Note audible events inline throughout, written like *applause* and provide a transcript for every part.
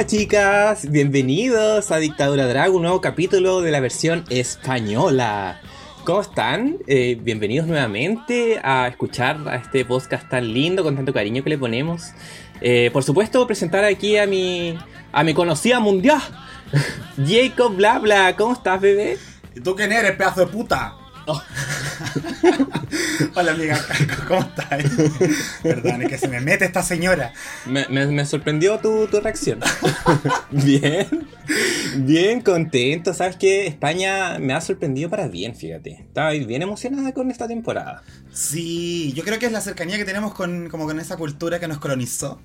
Hola chicas, bienvenidos a Dictadura Drag, un nuevo capítulo de la versión española. ¿Cómo están? Eh, bienvenidos nuevamente a escuchar a este podcast tan lindo, con tanto cariño que le ponemos. Eh, por supuesto, presentar aquí a mi, a mi conocida mundial, *laughs* Jacob Blabla. ¿Cómo estás, bebé? ¿Y tú quién eres, pedazo de puta? Oh. *laughs* Hola amiga, *laughs* ¿cómo estás? Perdón, es que se me mete esta señora. Me, sorprendió tu, tu reacción. *laughs* bien, bien contento. Sabes que España me ha sorprendido para bien, fíjate. Estaba bien emocionada con esta temporada. Sí, yo creo que es la cercanía que tenemos con, como con esa cultura que nos colonizó.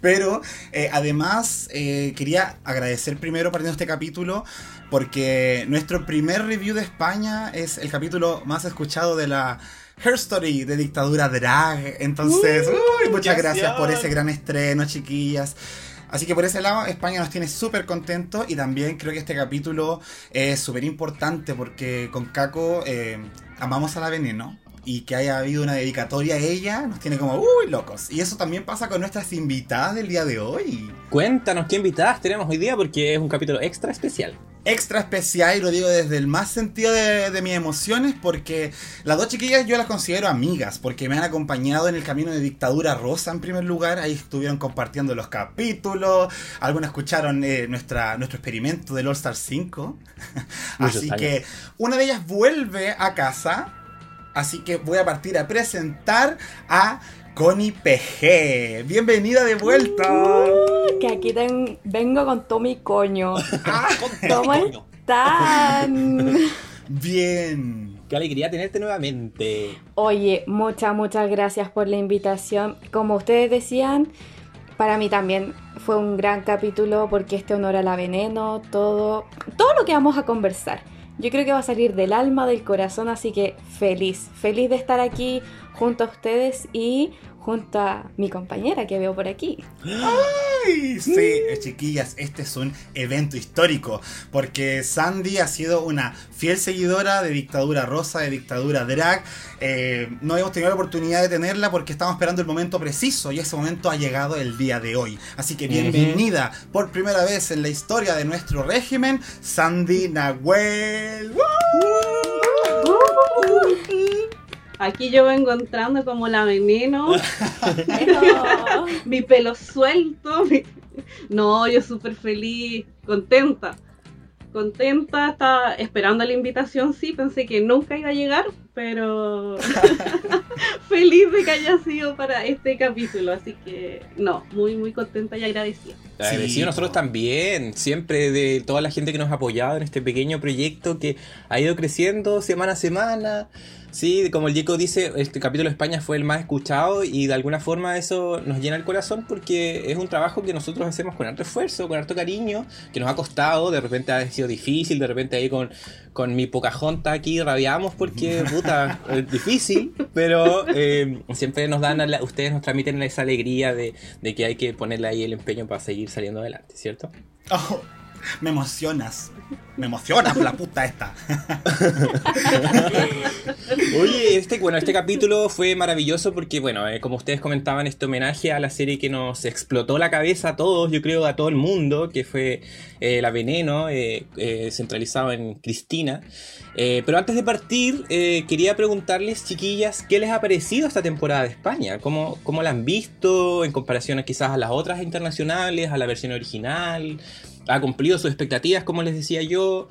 Pero eh, además eh, quería agradecer primero partiendo este capítulo porque nuestro primer review de España es el capítulo más escuchado de la Her Story de Dictadura Drag. Entonces, uy, muchas gracias por ese gran estreno, chiquillas. Así que por ese lado, España nos tiene súper contentos y también creo que este capítulo es súper importante porque con Caco eh, amamos a la veneno y que haya habido una dedicatoria a ella nos tiene como, uy, locos. Y eso también pasa con nuestras invitadas del día de hoy. Cuéntanos qué invitadas tenemos hoy día porque es un capítulo extra especial extra especial y lo digo desde el más sentido de, mis emociones porque las dos chiquillas yo las considero amigas porque me han acompañado en el camino de Dictadura Rosa en primer lugar, ahí estuvieron compartiendo los capítulos, algunas escucharon eh, nuestra, nuestro experimento del All Star 5, *laughs* así que una de ellas vuelve a casa, así que voy a partir a presentar a Connie PG. Bienvenida de vuelta. Uh, que aquí vengo con todo mi coño. *laughs* Ah, ¿Cómo están? *laughs* Bien. Qué alegría tenerte nuevamente. Oye, muchas, muchas gracias por la invitación. Como ustedes decían, para mí también fue un gran capítulo porque este honor a la veneno, todo, todo lo que vamos a conversar. Yo creo que va a salir del alma, del corazón, así que feliz, feliz de estar aquí junto a ustedes y junto a mi compañera que veo por aquí. ¡Ay! Sí, eh, chiquillas, este es un evento histórico porque Sandy ha sido una fiel seguidora de Dictadura Rosa, de Dictadura Drag. Eh, no hemos tenido la oportunidad de tenerla porque estamos esperando el momento preciso y ese momento ha llegado el día de hoy. Así que bienvenida por primera vez en la historia de nuestro régimen, Sandy Nahuel. Aquí yo vengo entrando como la veneno. *laughs* *laughs* mi pelo suelto. No, yo súper feliz, contenta. Contenta, estaba esperando la invitación, sí, pensé que nunca iba a llegar, pero *laughs* *laughs* feliz de que haya sido para este capítulo, así que no, muy, muy contenta y agradecida. Agradecido nosotros también, siempre de toda la gente que nos ha apoyado en este pequeño proyecto que ha ido creciendo semana a semana. Sí, como el Diego dice, este capítulo de España fue el más escuchado y de alguna forma eso nos llena el corazón porque es un trabajo que nosotros hacemos con harto esfuerzo, con harto cariño, que nos ha costado, de repente ha sido difícil, de repente ahí con, con mi Pocahontas aquí rabiamos porque, *laughs* puta, es difícil, pero eh, siempre nos dan, ustedes nos transmiten esa alegría de, de, que hay que ponerle ahí el empeño para seguir saliendo adelante, ¿cierto? Oh, me emocionas. Me emociona la puta esta. *laughs* Oye, este, bueno, este capítulo fue maravilloso porque, bueno, eh, como ustedes comentaban, este homenaje a la serie que nos explotó la cabeza a todos, yo creo a todo el mundo, que fue eh, La Veneno, eh, centralizado en Cristina. pero antes de partir, quería preguntarles, chiquillas, ¿qué les ha parecido esta temporada de España? ¿Cómo, ¿Cómo la han visto en comparación quizás a las otras internacionales, a la versión original? ¿Ha cumplido sus expectativas, como les decía yo?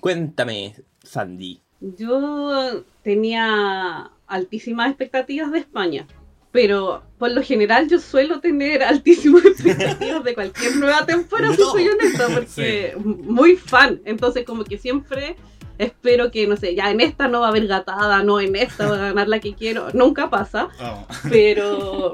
Cuéntame, Sandy. Yo tenía altísimas expectativas de España, pero por lo general yo suelo tener *laughs* altísimas expectativas de cualquier nueva temporada, si soy honesta, porque muy fan, entonces como que siempre espero que, no sé, ya en esta no va a haber gatada, no en esta va a ganar la que quiero. Nunca pasa, Oh. pero...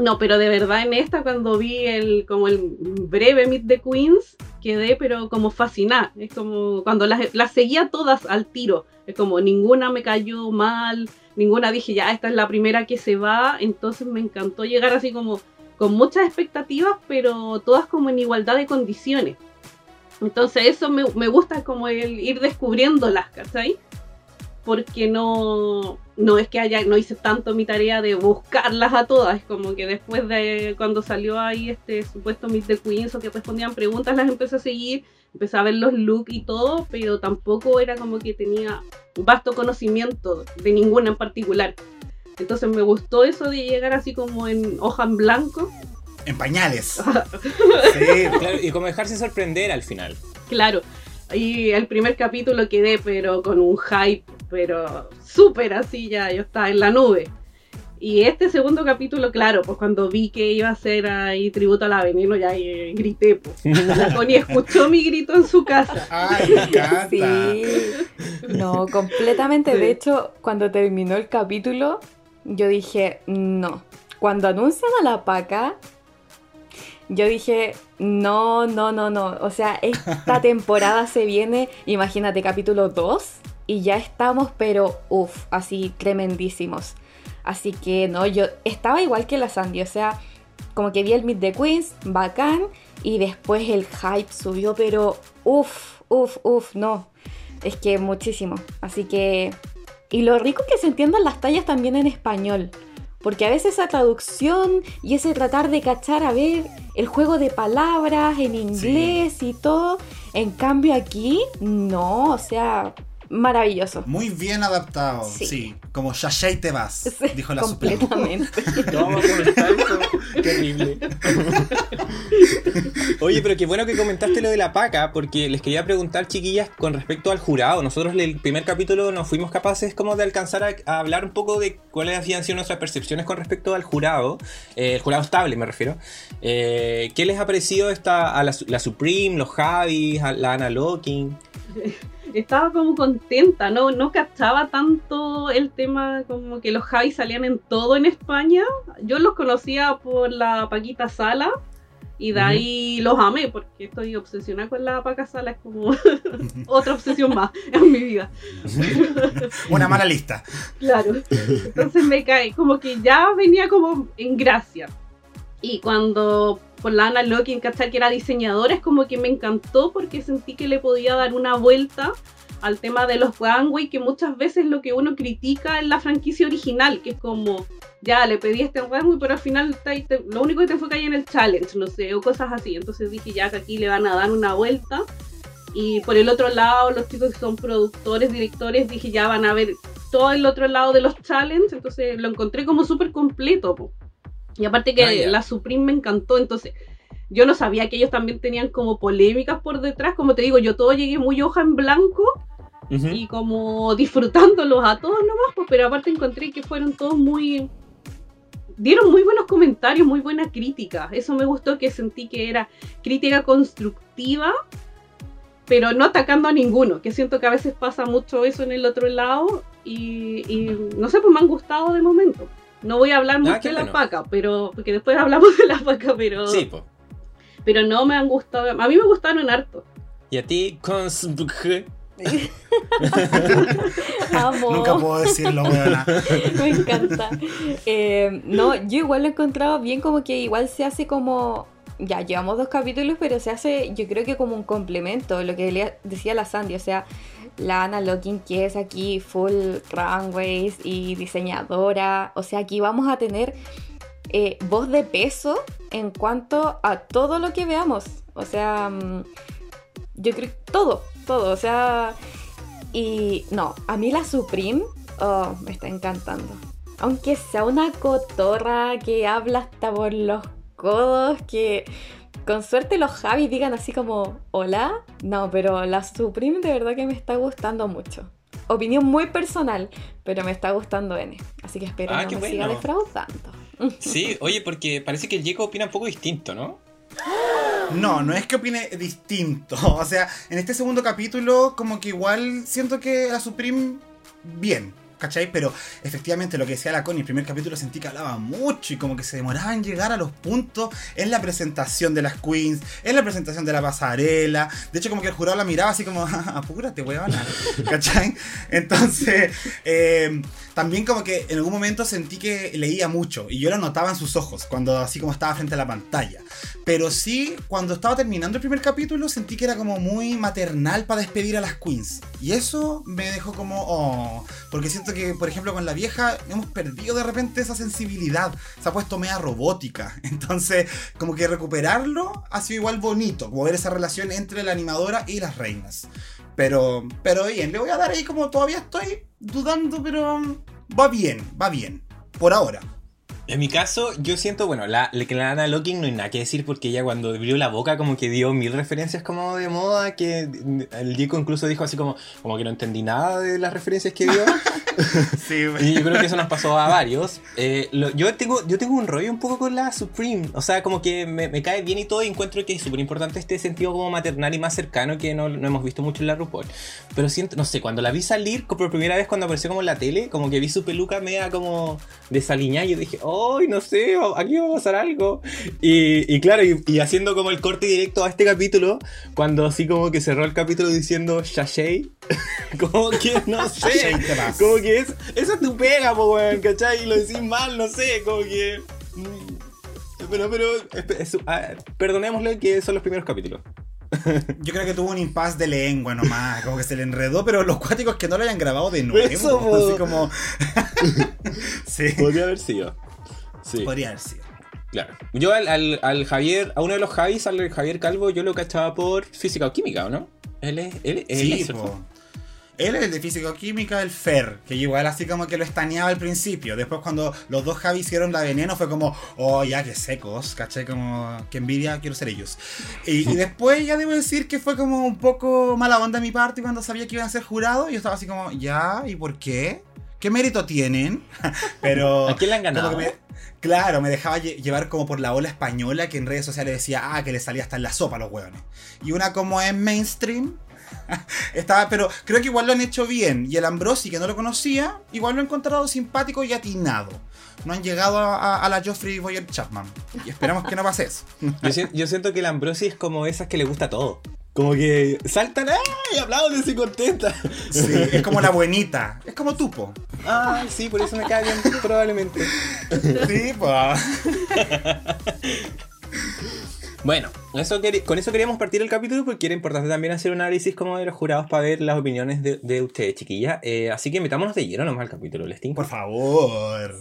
No, pero de verdad en esta cuando vi el como el breve Meet the Queens quedé pero como fascinada. Es como cuando las, las seguía todas al tiro. Es como ninguna me cayó mal, ninguna dije ya esta es la primera que se va. Entonces me encantó llegar así como con muchas expectativas, pero todas como en igualdad de condiciones. Entonces eso me, me gusta como el ir descubriéndolas, ¿cachai? Porque no, no es que haya, no hice tanto mi tarea de buscarlas a todas, es como que después de cuando salió ahí este supuesto Meet the Queens o que respondían preguntas, las empecé a seguir, empecé a ver los looks y todo, pero tampoco era como que tenía vasto conocimiento de ninguna en particular. Entonces me gustó eso de llegar así como en hoja en blanco. En pañales. *laughs* sí. Claro, y como dejarse sorprender al final. Claro. Y el primer capítulo quedé pero con un hype, pero súper así ya, yo estaba en la nube. Y este segundo capítulo, claro, pues cuando vi que iba a ser ahí tributo a la veneno, ya eh, grité, pues. La *laughs* Connie escuchó mi grito en su casa. Ay, me. Sí. No, completamente. Sí. De hecho, cuando terminó el capítulo, yo dije, no. Cuando anuncian a la paca, yo dije, no, no, no, no. O sea, esta *laughs* temporada se viene, imagínate, capítulo 2, y ya estamos, pero uff, así tremendísimos. Así que no, yo estaba igual que la Sandy, o sea, como que vi el Meet the Queens, bacán, y después el hype subió, pero uff, uff, uff, no. Es que muchísimo. Así que. Y lo rico que se entiendan las tallas también en español. Porque a veces esa traducción y ese tratar de cachar a ver el juego de palabras en inglés y todo. En cambio aquí, no, o sea, maravilloso. Muy bien adaptado. Sí. Sí. Como Shashay te vas, Sí, dijo la Suprema. completamente. No, vamos a comentar eso. Qué horrible. *laughs* Oye, pero qué bueno que comentaste lo de la paca, porque les quería preguntar, chiquillas, con respecto al jurado. Nosotros en el primer capítulo no fuimos capaces como de alcanzar a, a hablar un poco de cuáles habían sido nuestras percepciones con respecto al jurado. Eh, el jurado estable, me refiero. Eh, ¿Qué les ha parecido esta, a la, la Supreme, los Javis, a la Ana Locking? *laughs* Estaba como contenta, no, no cachaba tanto el tema como que los Javis salían en todo en España. Yo los conocía por la Paquita Sala y de ahí los amé porque estoy obsesionada con la Paca Sala, es como *laughs* *laughs* otra obsesión más en mi vida. *laughs* Una mala lista. Claro. Entonces me cae, como que ya venía como en gracia. Y cuando por la Ana Locking, ¿cachai? Que era diseñadora, es como que me encantó porque sentí que le podía dar una vuelta al tema de los runway, que muchas veces lo que uno critica en la franquicia original, que es como, ya le pedí este runway, pero al final lo único que te fue caer en el challenge, no sé, o cosas así. Entonces dije, ya que aquí le van a dar una vuelta. Y por el otro lado, los chicos que son productores, directores, dije, ya van a ver todo el otro lado de los challenges. Entonces lo encontré como súper completo. po. Y aparte que Ah, la Supreme me encantó, entonces yo no sabía que ellos también tenían como polémicas por detrás. Como te digo, yo todo llegué muy hoja en blanco Ujú. y como disfrutándolos a todos nomás, pues, pero aparte encontré que fueron todos muy... Dieron muy buenos comentarios, muy buena crítica. Eso me gustó que sentí que era crítica constructiva, pero no atacando a ninguno, que siento que a veces pasa mucho eso en el otro lado y, y no sé, pues me han gustado de momento. No voy a hablar mucho de la bueno. paca, pero porque después hablamos de la paca, pero, Sí, pues. pero no me han gustado. A mí me gustaron harto. ¿Y a ti, con *laughs* Amo. Nunca puedo decirlo, weona. *laughs* Me encanta. Eh, no, yo igual lo he encontrado bien como que igual se hace como... Ya, llevamos dos capítulos, pero se hace yo creo que como un complemento, lo que le decía la Sandy, o sea, la Ana Locking que es aquí full runways y diseñadora, o sea, aquí vamos a tener eh, voz de peso en cuanto a todo lo que veamos, o sea, mm, yo creo que todo, todo, o sea, y no, a mí la Supreme, oh, me está encantando. Aunque sea una cotorra que habla hasta por los codos, que con suerte los Javi digan así como, hola. No, pero la Supreme de verdad que me está gustando mucho. Opinión muy personal, pero me está gustando N. Así que espero Ah, no me siga defraudando. Sí, oye, porque parece que el Jacob opina un poco distinto, ¿no? No, no es que opine distinto. *laughs* O sea, en este segundo capítulo, como que igual siento que la Supreme, bien. ¿Cachai? Pero efectivamente lo que decía la Connie, el primer capítulo sentí que hablaba mucho y como que se demoraba en llegar a los puntos en la presentación de las queens, en la presentación de la pasarela. De hecho, como que el jurado la miraba así como, *laughs* apúrate, weón. *laughs* ¿Cachai? Entonces, eh, también como que en algún momento sentí que leía mucho y yo lo notaba en sus ojos cuando así como estaba frente a la pantalla. Pero sí, cuando estaba terminando el primer capítulo sentí que era como muy maternal para despedir a las queens. Y eso me dejó como, oh, porque siento que, por ejemplo, con la vieja hemos perdido de repente esa sensibilidad. Se ha puesto media robótica. *laughs* Entonces, como que recuperarlo ha sido igual bonito, como ver esa relación entre la animadora y las reinas. Pero, pero bien, le voy a dar ahí como todavía estoy dudando, pero va bien, va bien. Por ahora. En mi caso, yo siento, bueno, la, que la Ana Locking no hay nada que decir porque ella cuando abrió la boca como que dio mil referencias como de moda, que el Diego incluso dijo así como, como que no entendí nada de las referencias que dio. *laughs* sí, *laughs* y yo creo que eso nos pasó a varios. Eh, yo, tengo, yo tengo un rollo un poco con la Supreme, o sea, como que me, cae bien y todo y encuentro que es súper importante este sentido como maternal y más cercano que no, no, hemos visto mucho en la RuPaul. Pero siento, no sé, cuando la vi salir por primera vez cuando apareció como en la tele, como que vi su peluca media como desaliñada y yo dije, oh, ¡ay, no sé! Aquí va a pasar algo. Y, claro, y, haciendo como el corte directo a este capítulo, cuando así como que cerró el capítulo diciendo Shashay, *laughs* como que no *laughs* sé, como que es, esa es tu pega, po, weón, ¿cachai? Y lo decís mal, no sé, como que. Mm, pero, pero, perdonémosle que son los primeros capítulos. *laughs* Yo creo que tuvo un impasse de lengua nomás, como que se le enredó, pero los cuáticos que no lo hayan grabado de nuevo. Eso, así como. *laughs* sí. Podría haber sido. Sí. Podría haber sido. Claro. Yo al, Javier, a uno de los Javis, al Javier Calvo, yo lo cachaba por física o química, ¿o no? Él es, él, sí, él es el de física o química, el Fer, que igual así como que lo estaneaba al principio. Después cuando los dos Javi hicieron la veneno fue como, oh ya que secos, caché como que envidia, quiero ser ellos. Y, después ya debo decir que fue como un poco mala onda de mi parte cuando sabía que iban a ser jurados. Yo estaba así como, ya, ¿y por qué? ¿Qué mérito tienen? *laughs* Pero... ¿A quién le han ganado? Claro, me dejaba llevar como por la ola española que en redes sociales decía, ah, que le salía hasta en la sopa a los hueones. Y una como es mainstream, *laughs* estaba, pero creo que igual lo han hecho bien. Y el Ambrosi, que no lo conocía, igual lo he encontrado simpático y atinado. No han llegado a, la Joffrey Boyer Chapman. Y esperamos que no pase eso. *laughs* yo, siento, que el Ambrosi es como esas que le gusta todo. Como que saltan y aplauden y contenta. Sí, es como la *laughs* buenita. Es como Tupo. Ah, sí, por eso me cae bien, probablemente. Sí, pues. Bueno, eso con eso queríamos partir el capítulo porque era importante también hacer un análisis como de los jurados para ver las opiniones de, ustedes, chiquillas. Eh, así que metámonos de lleno nomás al capítulo, Lestín. Por favor.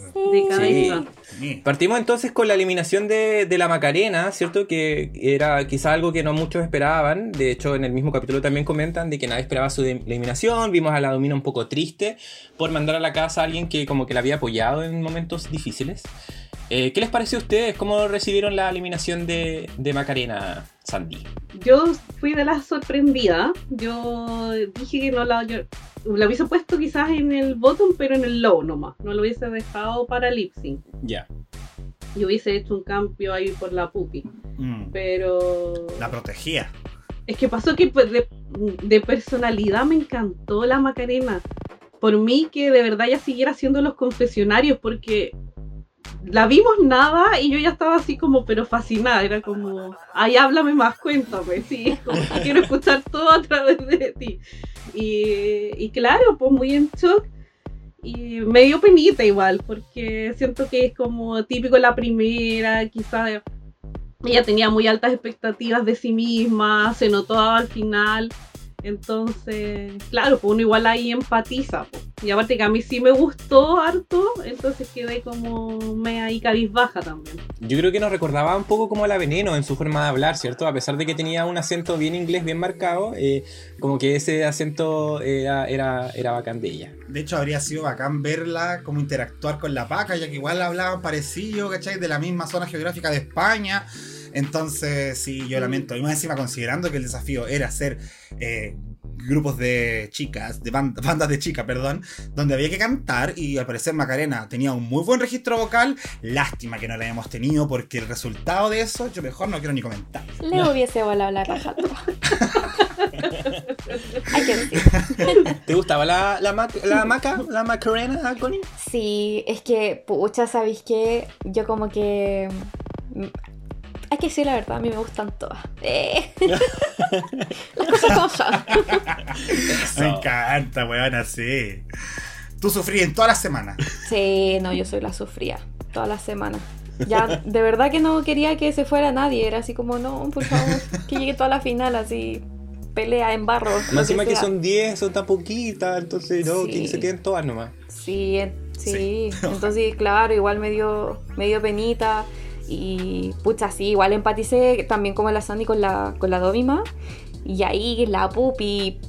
Sí. Partimos entonces con la eliminación de, la Macarena, ¿cierto? Que era quizá algo que no muchos esperaban. De hecho, en el mismo capítulo también comentan de que nadie esperaba su eliminación. Vimos a la Domina un poco triste por mandar a la casa a alguien que como que la había apoyado en momentos difíciles. Eh, ¿Qué les pareció a ustedes? ¿Cómo recibieron la eliminación de, Macarena Sandy? Yo fui de las sorprendida. Yo dije que no la, la hubiese puesto quizás en el bottom, pero en el low nomás. No lo hubiese dejado para lip sync. Ya. Yo hubiese hecho un cambio ahí por la pupi. Mm. Pero. La protegía. Es que pasó que pues, de, de personalidad me encantó la Macarena. Por mí que de verdad ya siguiera haciendo los confesionarios, porque la vimos nada y yo ya estaba así como, pero fascinada. Era como, ay, háblame más, cuéntame, sí, quiero escuchar todo a través de ti. Y, claro, pues muy en shock. Y me dio penita igual, porque siento que es como típico la primera, quizás ella tenía muy altas expectativas de sí misma, se notó al final. Entonces, claro, pues uno igual ahí empatiza. Pues. Y aparte que a mí sí me gustó harto, entonces quedé como me ahí cabizbaja también. Yo creo que nos recordaba un poco como a la Veneno en su forma de hablar, ¿cierto? A pesar de que tenía un acento bien inglés, bien marcado, eh, como que ese acento era, era, era bacán de ella. De hecho, habría sido bacán verla, como interactuar con la paca, ya que igual hablaban parecido, ¿cachai? De la misma zona geográfica de España. Entonces, sí, yo lamento. Y más encima, considerando que el desafío era ser eh, grupos de chicas, de band- *laughs* bandas de chicas, perdón, donde había que cantar y al parecer Macarena tenía un muy buen registro vocal. Lástima que no la hemos tenido porque el resultado de eso yo mejor no quiero ni comentar. Le hubiese volado la raja a todas. *laughs* Hay que decir. *laughs* ¿Te gustaba la, la, mac- la maca, la macarena, Connie? Sí, es que, pucha, ¿sabéis qué? Yo como que... Hay que decir la verdad, a mí me gustan todas. Eh. *laughs* Las cosas como son. Me encanta, weón, así. Tú sufrí en todas las semanas. Sí, no, yo soy la sufría todas las semanas. Ya, de verdad que no quería que se fuera nadie. Era así como, no, por favor, que llegue toda la final así, pelea en barro. Más encima que sea. son 10, son tan poquitas, entonces no, Sí. que se queden todas nomás. Sí, en- sí. Sí. Entonces, claro, igual me dio, me dio penita. Y pucha, sí, igual empaticé también como la Sandy con la, con la Dovima. Y ahí la pupi.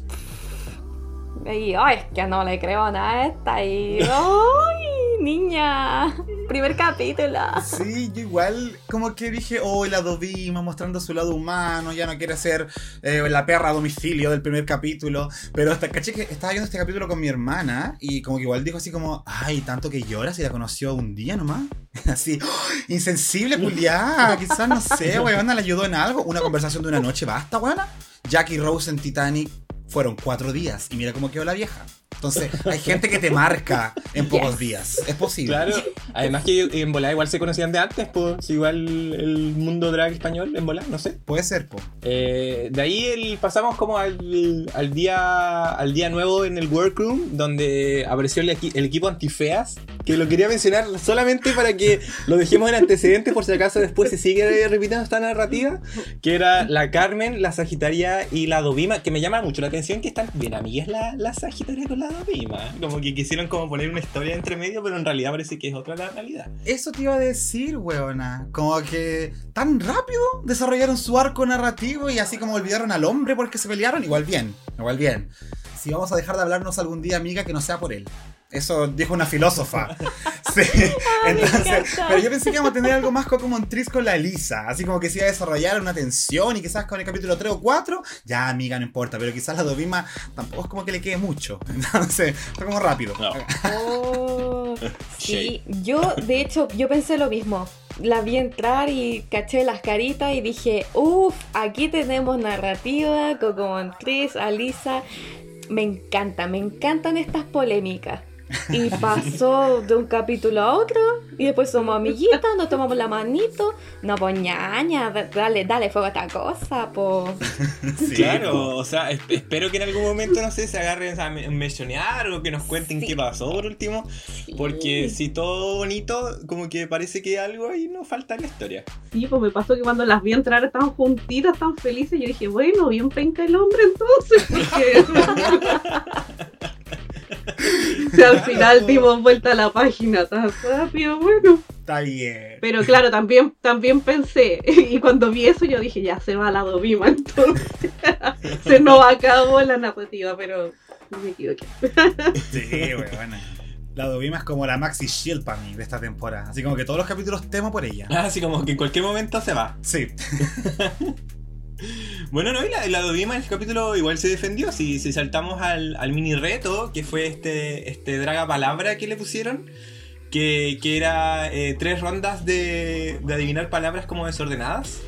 Y, ay, es que no le creo nada a esta. Y, ay, *laughs* niña. Primer capítulo. Sí, yo igual como que dije, oh, la Dovima mostrando su lado humano, ya no quiere ser eh, la perra a domicilio del primer capítulo. Pero hasta caché que estaba viendo este capítulo con mi hermana y como que igual dijo así como, ay, tanto que llora si la conoció un día nomás. *laughs* Así, ¡oh! insensible, culiá, quizás no sé, *laughs* weón, le ayudó en algo. Una conversación de una noche basta, weona. Jack y Rose en Titanic fueron cuatro días y mira cómo quedó la vieja. Entonces, hay gente que te marca en *laughs* pocos Yes. días. Es posible. Claro, además que en volada igual se conocían de antes, pues igual el mundo drag español en volada, no sé. Puede ser, po. Eh, de ahí el- pasamos como al, al día al día nuevo en el workroom, donde apareció el, el equipo antifeas, que lo quería mencionar solamente para lo dejemos en antecedentes por si acaso después se sigue repitiendo esta narrativa, que era la Carmen, la Sagitaria y la Dovima, que me llama mucho la atención que están bien amigas la, la Sagitaria con la Dovima, como que quisieron como poner una historia entre medio, pero en realidad parece que es otra la realidad. Eso te iba a decir, weona. Como que tan rápido desarrollaron su arco narrativo y así como olvidaron al hombre porque se pelearon, igual bien, igual bien. Si vamos a dejar de hablarnos algún día, amiga, que no sea por él. Eso dijo una filósofa. *laughs* Sí. Entonces, encanta. pero yo pensé que íbamos a tener algo más como un tris con la Elisa. Así como que se iba a desarrollar una tensión y quizás con el capítulo 3 o 4, ya amiga, no importa. Pero quizás la Dovima tampoco es como que le quede mucho. *laughs* Entonces, fue como rápido. No. Oh, *laughs* sí, yo de hecho yo pensé lo mismo. La vi entrar y caché las caritas y dije, uff, aquí tenemos narrativa, Coco Montriz, Alisa. Me encanta, me encantan estas polémicas. Y pasó de un capítulo a otro y después somos amiguitas, nos tomamos la manito. No, pues ñaña, dale, dale fuego a esta cosa, pues. Sí, claro, po. o sea, es- espero que en algún momento, no sé, se agarren a me- mencionar o que nos cuenten Sí. qué pasó por último. Porque Sí. si todo bonito, como que parece que algo ahí nos falta en la historia. Sí, pues me pasó que cuando las vi entrar estaban juntitas, tan felices, yo dije, bueno, bien penca el hombre entonces, porque... *laughs* *laughs* *laughs* si al final dimos vuelta a la página tan rápido, bueno. Está bien. Pero claro, también, también pensé, *laughs* y cuando vi eso yo dije, ya se va la Dovima, entonces *laughs* se nos acabó la narrativa, pero me equivoqué. Sí, weona. La Dovima es como la Maxi Shield para mí de esta temporada. Así como que todos los capítulos temo por ella. Así como que en cualquier momento se va. Sí. Bueno, no, y la, la Dovima en el capítulo igual se defendió. Si, si saltamos al, al mini reto, que fue este, este draga palabra que le pusieron, que, que era eh, tres rondas de, de adivinar palabras como desordenadas.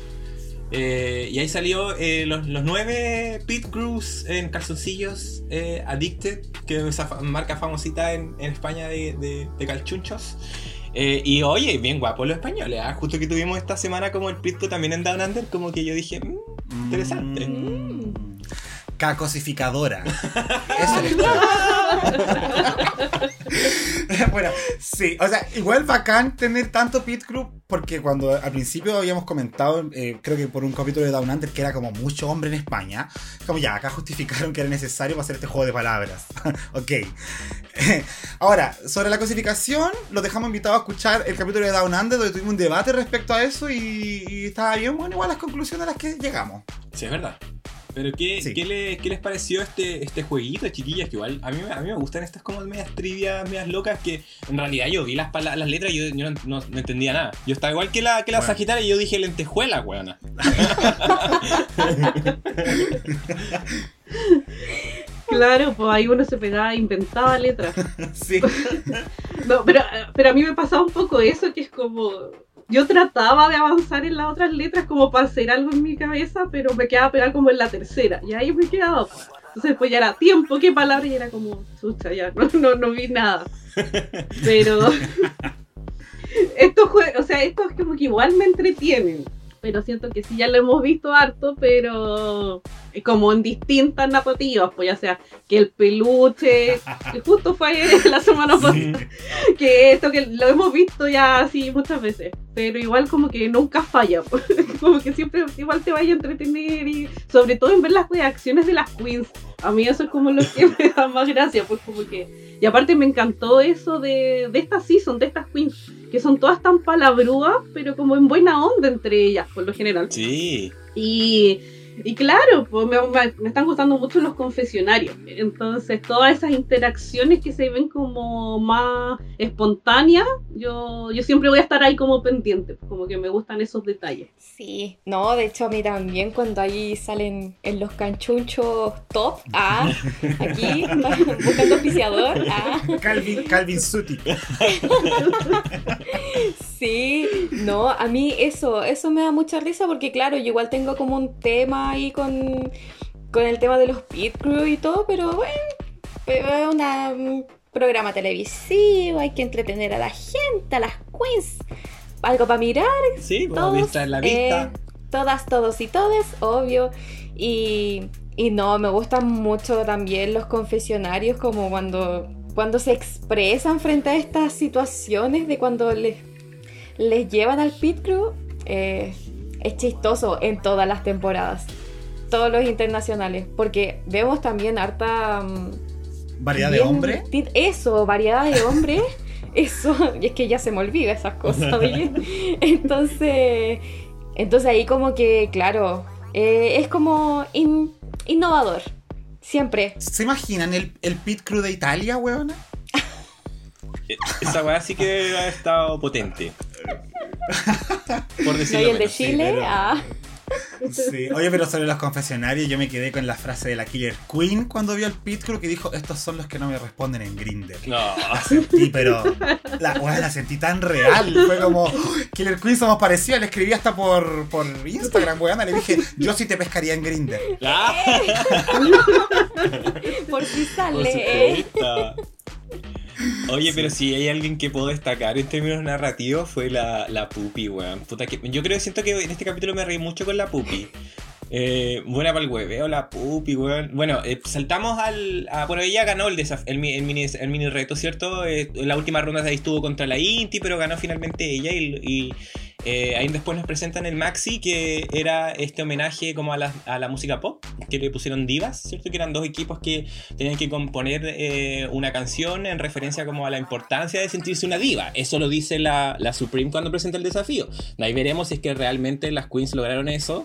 Eh, y ahí salió eh, los, los nueve Pit Crews en calzoncillos eh, Addicted, que es esa marca famosita en, en España de, de, de calchunchos. Eh, y oye, bien guapos los españoles. ¿ah? Justo que tuvimos esta semana como el Pitco también en Down Under, como que yo dije, "Mm, Interesante. Mm. Cacosificadora. *laughs* Eso es. *laughs* *laughs* bueno, sí, o sea, igual bacán tener tanto pit crew porque cuando al principio habíamos comentado, eh, creo que por un capítulo de Down Under que era como mucho hombre en España, como ya, acá justificaron que era necesario para hacer este juego de palabras. *laughs* ok. *laughs* Ahora, sobre la cosificación, los dejamos invitados a escuchar el capítulo de Down Under donde tuvimos un debate respecto a eso y, y estaba bien, bueno, igual las conclusiones a las que llegamos. Sí, es verdad. Pero ¿qué, Sí. ¿qué, le- qué les pareció este, este jueguito, chiquillas? Que igual a mí, me- a mí me gustan estas como medias trivias, medias locas, que en realidad yo vi las, pala- las letras y yo, yo no, no- no entendía nada. Yo estaba igual que la, que la Bueno. Sagitaria y yo dije lentejuela, weona. *laughs* Claro, pues ahí uno se pegaba e inventaba letras. Sí. *laughs* No, pero, pero a mí me pasaba un poco eso, que es como. Yo trataba de avanzar en las otras letras como para hacer algo en mi cabeza, pero me quedaba pegada como en la tercera. Y ahí me quedaba. Entonces, pues ya era tiempo, qué palabra, y era como, chucha, ya, *laughs* no, no, no vi nada. *laughs* Pero. *laughs* estos juegos, o sea, estos como que igual me entretienen. Pero siento que sí, ya lo hemos visto harto, pero como en distintas narrativas, pues ya sea que el peluche, que justo fue la semana pasada, que esto que lo hemos visto ya así muchas veces, pero igual como que nunca falla, *laughs* como que siempre igual te vaya a entretener y sobre todo en ver las reacciones de las queens. A mí eso es como lo que *laughs* me da más gracia, pues como que... Y aparte me encantó eso de, de esta season, de estas queens, que son todas tan palabrúas, pero como en buena onda entre ellas, por lo general. Sí. Y, y claro, pues me, me- me están gustando mucho los confesionarios. Entonces, todas esas interacciones que se ven como más espontáneas, yo, yo siempre voy a estar ahí como pendiente, como que me gustan esos detalles. Sí, no, de hecho a mí también cuando ahí salen en los canchunchos top, ah, aquí *laughs* buscando oficiador, ah, Calvin, Calvin Suti. sí, no, a mí eso, eso me da mucha risa porque claro, yo igual tengo como un tema ahí con, con el tema de los pit crew y todo, pero bueno, es una- un programa televisivo, hay que entretener a la gente, a las queens, algo para mirar, Sí, pues todos, distraer la vista. eh, todas, todos y todes, obvio. Y, y no, me gustan mucho también los confesionarios, como cuando, cuando se expresan frente a estas situaciones de cuando les, les llevan al pit crew. eh, es chistoso en todas las temporadas, todos los internacionales, porque vemos también harta... mm, Variedad de bien hombre. Eso, variedad de hombres. *laughs* Eso, y es que ya se me olvida esas cosas, oye. *laughs* Entonces, entonces ahí como que, claro, eh, es como in- innovador. Siempre. ¿Se imaginan el, el pit crew de Italia, weona? Esa weá sí que ha estado potente. Por No el de. Chile. pero- ah. Sí. Oye, pero sobre los confesionarios, yo me quedé con la frase de la Killer Queen cuando vio el pit crew que dijo: Estos son los que no me responden en Grinder. No. sentí, pero la weá la sentí tan real. Fue como, Killer Queen somos parecidos. Le escribí hasta por, por Instagram, weona. Le dije, yo sí te pescaría en Grinder. Ah, *laughs* Por si sale. eh. Oye, pero si hay alguien que puedo destacar en términos narrativos fue la, la Pupi, weón. Puta que, yo creo, siento que en este capítulo me reí mucho con la Pupi. Eh, buena para el hueveo, la Pupi, weón. Bueno, eh, saltamos al. A, bueno, ella ganó el, el, el mini, el mini reto, ¿cierto? Eh, en la última ronda ahí estuvo contra la Inti, pero ganó finalmente ella. Y, y, eh, ahí después nos presentan el Maxi, que era este homenaje como a la, a la música pop, que le pusieron divas, ¿cierto? Que eran dos equipos que tenían que componer eh, una canción en referencia como a la importancia de sentirse una diva. Eso lo dice la, la Supreme cuando presenta el desafío. Ahí veremos si es que realmente las Queens lograron eso.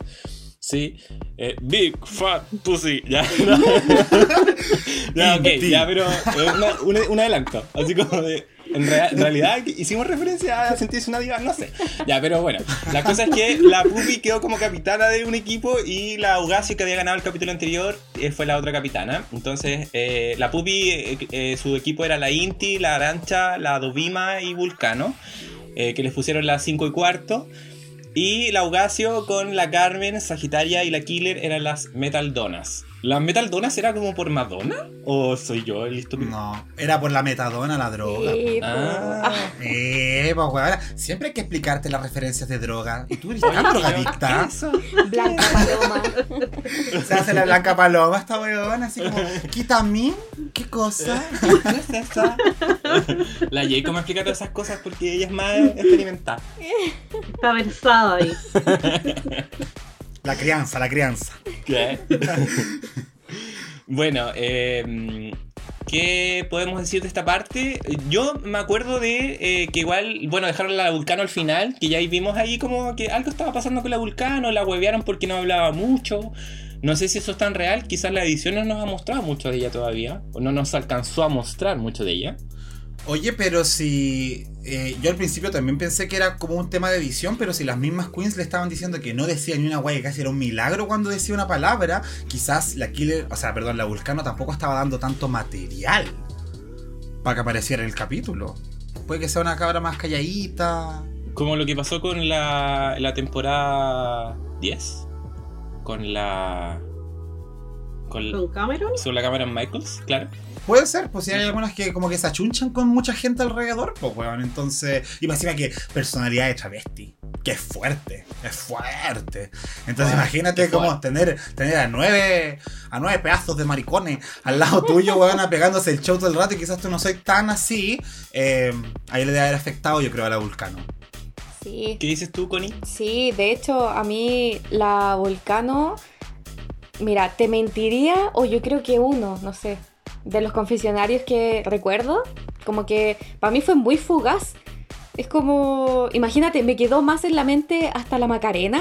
Sí, Eh, Big Fat Pussy, *laughs* ya, no. *laughs* ya, ok, ya, pero eh, una- un, adelanto, así como de, en, rea- en realidad hicimos referencia a sentirse una diva, no sé, ya, pero bueno, la cosa es que la Pupi quedó como capitana de un equipo y la Augasio que había ganado el capítulo anterior eh, fue la otra capitana, entonces eh, la Pupi, eh, eh, su equipo era la Inti, la Arancha, la Dovima y Vulcano, que les pusieron las 5 y cuarto. Y la Augasio con la Carmen, Sagitaria y la Killer eran las Metal Donas. ¿Las Metal Donas era como por Madonna? ¿O soy yo el estúpido? No, era por la metadona, la droga. Sí. Ah. Eh, pues weona, siempre hay que explicarte las referencias de droga. Y tú eres tan drogadicta. Eso. Blanca Paloma. *laughs* Se hace la blanca paloma esta weona, así como, ¿Kitamin? ¿Qué cosa? *laughs* ¿Qué es eso? La Jacob me explica todas esas cosas porque ella es más experimentada. Está versada ahí. *laughs* La crianza, la crianza. Bueno, eh, ¿qué podemos decir de esta parte? Yo me acuerdo de eh, que igual, bueno, dejaron la Vulcano al final, que ya vimos ahí como que algo estaba pasando con la Vulcano, la huevearon porque no hablaba mucho. No sé si eso es tan real, quizás la edición no nos ha mostrado mucho de ella todavía, o no nos alcanzó a mostrar mucho de ella. Oye, pero si. eh, yo al principio también pensé que era como un tema de edición, pero si las mismas queens le estaban diciendo que no decía ni una guay, que casi era un milagro cuando decía una palabra, quizás la Killer, o sea, perdón, la Vulcano tampoco estaba dando tanto material para que apareciera en el capítulo. Puede que sea una cabra más calladita. Como lo que pasó con la, la temporada 10. Con la. Con, ¿Con Cameron? con la Cameron Michaels, claro. Puede ser, pues si hay algunas que como que se achunchan con mucha gente alrededor, pues weón, entonces. Y más encima que personalidad de travesti. Que es fuerte, es fuerte. Entonces Ah, imagínate como tener, tener a nueve. a nueve pedazos de maricones al lado tuyo, weón, pegándose el show todo el rato y quizás tú no soy tan así. eh, ahí le debe haber afectado, yo creo, a la Vulcano. Sí. ¿Qué dices tú, Connie? Sí, de hecho, a mí la Vulcano, mira, te mentiría, o yo creo que uno, no sé, de los confesionarios que recuerdo, como que para mí fue muy fugaz. Es como, imagínate, me quedó más en la mente hasta la Macarena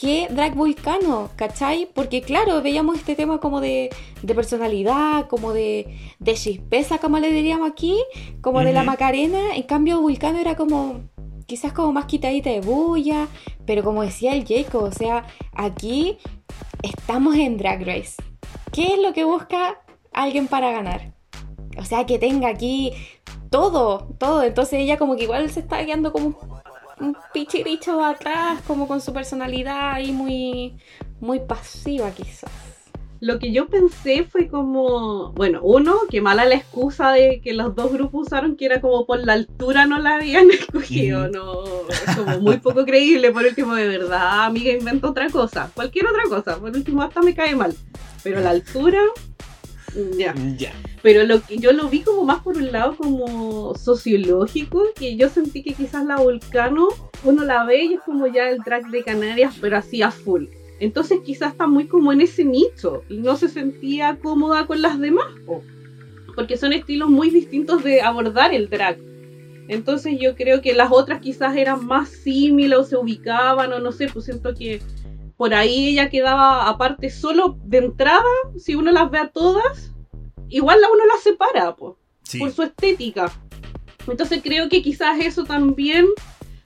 que Drag Vulcano, ¿cachai? Porque claro, veíamos este tema como de, de personalidad, como de, de chispeza, como le diríamos aquí, como de la. Macarena, en cambio Vulcano era como, quizás como más quitadita de bulla, pero como decía el Jacob, o sea, aquí estamos en Drag Race. ¿Qué es lo que busca alguien para ganar? O sea, que tenga aquí todo, todo. Entonces ella como que igual se está quedando como un pichiricho atrás, como con su personalidad ahí muy, muy pasiva quizás. Lo que yo pensé fue como, bueno, uno, que mala la excusa de que los dos grupos usaron, que era como por la altura no la habían *laughs* escogido, no, es como muy poco creíble, por último, de verdad, amiga, inventa otra cosa, cualquier otra cosa, por último, hasta me cae mal, pero la altura, ya. Ya. Pero lo que yo lo vi como más por un lado como sociológico, que yo sentí que quizás la Vulcano, uno la ve y es como ya el drag de Canarias, pero así a full. Entonces quizás está muy como en ese nicho y no se sentía cómoda con las demás, po. porque son estilos muy distintos de abordar el drag. Entonces yo creo que las otras quizás eran más símiles o se ubicaban o no sé, pues siento que por ahí ella quedaba aparte solo de entrada, si uno las ve a todas, igual uno las separa, pues Sí. por su estética. Entonces creo que quizás eso también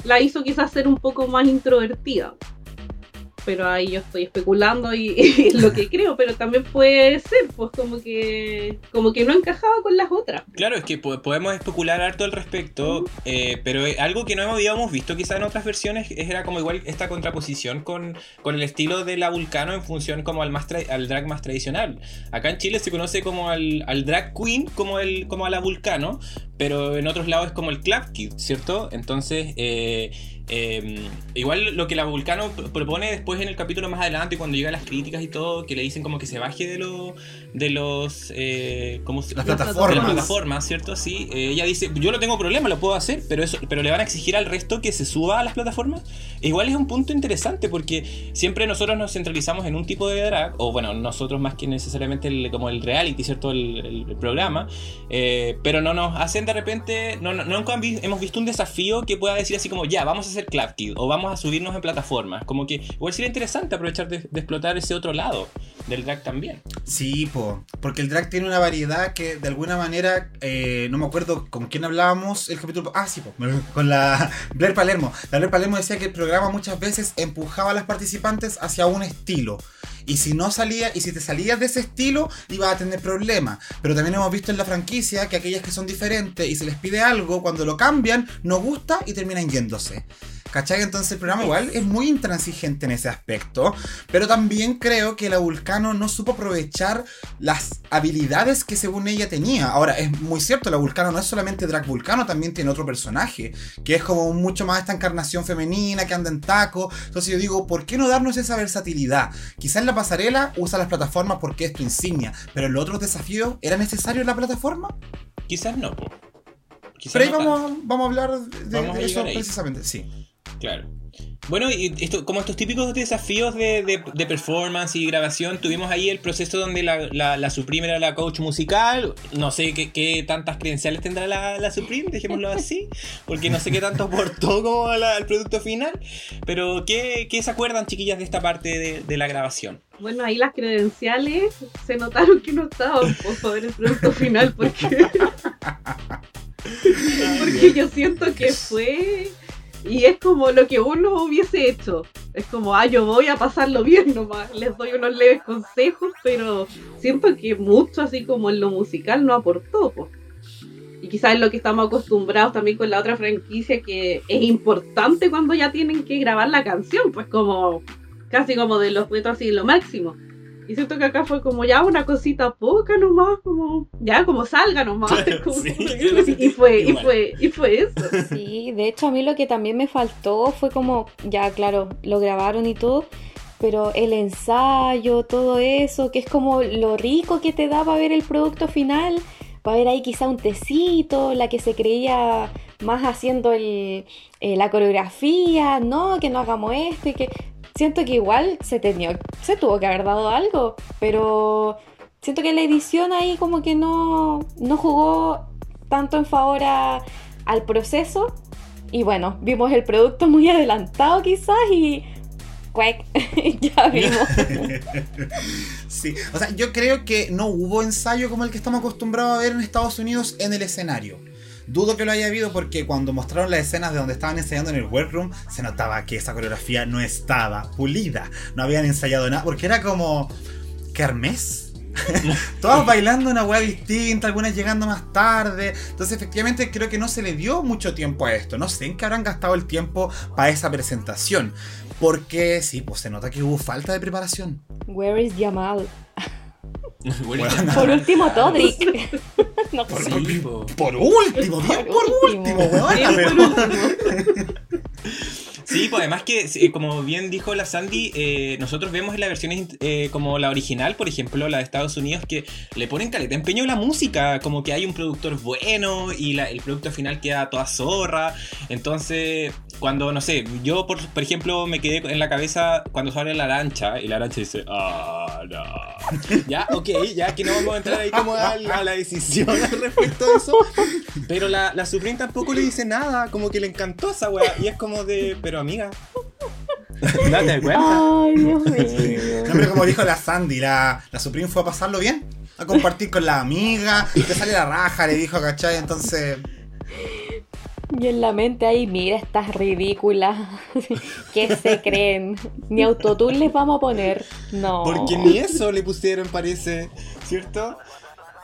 la hizo quizás ser un poco más introvertida. Pero ahí yo estoy especulando y, *laughs* lo que creo, pero también puede ser, pues como que como que no encajaba con las otras. Claro, es que po- podemos especular harto al respecto, eh, pero algo que no habíamos visto quizá en otras versiones es- era como igual esta contraposición con, con el estilo de la Vulcano en función como al, más al drag más tradicional. Acá en Chile se conoce como al, al drag queen como, el, como a la Vulcano, pero en otros lados es como el club kid, ¿cierto? Entonces, eh, eh, igual lo que la Vulcano propone después en el capítulo más adelante, cuando llega las críticas y todo, que le dicen como que se baje de, lo, de los... Eh, ¿cómo se- Las de plataformas. las plataformas, ¿cierto? Sí, eh, ella dice, yo no tengo problema, lo puedo hacer, pero eso, pero le van a exigir al resto que se suba a las plataformas. E igual es un punto interesante porque siempre nosotros nos centralizamos en un tipo de drag, o bueno, nosotros más que necesariamente el- como el reality, ¿cierto? El, el programa, eh, pero no nos hacen de repente, no, no- nunca hemos visto un desafío que pueda decir así como, ya, vamos a hacer Club Kid, o vamos a subirnos en plataformas. Como que igual sería interesante aprovechar de, de explotar ese otro lado del drag también. Sí, po, porque el drag tiene una variedad que de alguna manera, eh, no me acuerdo con quién hablábamos el capítulo, ah, sí, po, con la *laughs* Blair Palermo. La Blair Palermo decía que el programa muchas veces empujaba a las participantes hacia un estilo. Y si no salía, y si te salías de ese estilo, ibas a tener problemas. Pero también hemos visto en la franquicia que aquellas que son diferentes y se les pide algo, cuando lo cambian, no gusta y terminan yéndose. ¿Cachai? Entonces el programa igual es muy intransigente en ese aspecto. Pero también creo que la Vulcano no supo aprovechar las habilidades que según ella tenía. Ahora, es muy cierto, la Vulcano no es solamente Drag Vulcano, también tiene otro personaje, que es como mucho más esta encarnación femenina que anda en taco. Entonces yo digo, ¿por qué no darnos esa versatilidad? Quizás en la pasarela usa las plataformas porque es tu insignia, pero en los otros desafíos, ¿era necesario la plataforma? Quizás no, po. Quizás Pero ahí no vamos, vamos a hablar de, Vamos a de eso ahí. precisamente, sí. Claro. Bueno, y esto, como estos típicos desafíos de, de- de performance y grabación, tuvimos ahí el proceso donde la, la, la Supreme era la coach musical. No sé qué, qué tantas credenciales tendrá la, la Supreme, dejémoslo así, porque no sé qué tanto aportó como al producto final. Pero, ¿qué, qué se acuerdan, chiquillas, de esta parte de, de la grabación? Bueno, ahí las credenciales se notaron que no estaban pues, para ver el producto final porque *laughs* Porque yo siento que fue. Y es como lo que uno hubiese hecho. Es como, ah, yo voy a pasarlo bien nomás. Les doy unos leves consejos, pero siento que mucho, así como en lo musical, no aportó. po. Y quizás es lo que estamos acostumbrados también con la otra franquicia, que es importante cuando ya tienen que grabar la canción, pues como casi como de los retos así lo máximo. Y siento que acá fue como ya una cosita poca nomás, como ya como salga nomás. Claro, *laughs* como- sí, *laughs* y fue, y fue, y fue eso. Sí, de hecho a mí lo que también me faltó fue como, ya claro, lo grabaron y todo, pero el ensayo, todo eso, que es como lo rico que te da para ver el producto final, para ver ahí quizá un tecito, la que se creía más haciendo el, eh, la coreografía, no, que no hagamos esto y que... Siento que igual se, tenía, se tuvo que haber dado algo, pero siento que la edición ahí como que no, no jugó tanto en favor al proceso. Y bueno, vimos el producto muy adelantado quizás y... Cuec, *laughs* ya vimos. *laughs* Sí, o sea, yo creo que no hubo ensayo como el que estamos acostumbrados a ver en Estados Unidos en el escenario. Dudo que lo haya habido porque cuando mostraron las escenas de donde estaban ensayando en el workroom, se notaba que esa coreografía no estaba pulida. No habían ensayado nada, porque era como. ¿Kermés? *laughs* Todos bailando una weá distinta, algunas llegando más tarde. Entonces, efectivamente, creo que no se le dio mucho tiempo a esto. No sé en qué habrán gastado el tiempo para esa presentación. Porque sí, pues se nota que hubo falta de preparación. Where is Jamal? *laughs* *laughs* Bueno, Por último, Todrick. *laughs* no Por. Sí, po. por último, bien por, Por último, último. weón. Último. Sí, pues además que, eh, como bien dijo la Sandy, eh, nosotros vemos en las versiones eh, como la original, por ejemplo, la de Estados Unidos, que le ponen caleta empeño a la música, como que hay un productor bueno y la- el producto final queda toda zorra. Entonces, cuando, no sé, yo, por, por ejemplo, me quedé en la cabeza cuando sale la lancha y la lancha dice, ah, no. *laughs* Ya, ok, ya que no vamos a entrar ahí como a la, a la decisión al respecto de eso. Pero la, la Supreme tampoco le dice nada, como que le encantó esa weá. Y es como de, pero amiga. *laughs* Date cuenta. Ay, Dios mío. No, pero como dijo la Sandy, la, la Supreme fue a pasarlo bien, a compartir con la amiga, te sale la raja, le dijo, ¿cachai? Entonces, Y en la mente ahí, mira estas ridículas. *laughs* ¿Qué se creen? Ni autotune les vamos a poner. No. Porque ni eso le pusieron, parece. ¿Cierto?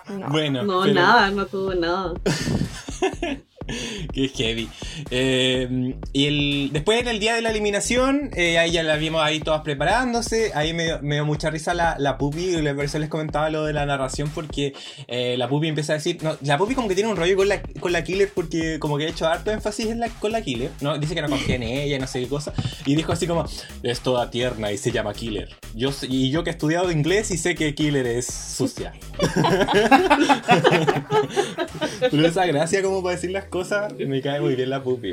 No. Bueno. No, pero- nada, no tuvo nada. *laughs* *laughs* Qué heavy. Eh, y el, después en el día de la eliminación, eh, ahí ya la vimos ahí todas preparándose. Ahí me, me dio mucha risa la, la pupi. Por eso les comentaba lo de la narración. Porque eh, la pupi empieza a decir. No, la pupi como que tiene un rollo con la, con la killer. Porque como que ha hecho harto énfasis en la, con la killer. ¿no? Dice que no confía en ella no sé qué cosa. Y dijo así como: Es toda tierna y se llama killer. Yo, y yo que he estudiado inglés y sé que killer es sucia. *laughs* Pero esa gracia como para decir las cosas, me cae muy bien la pupi,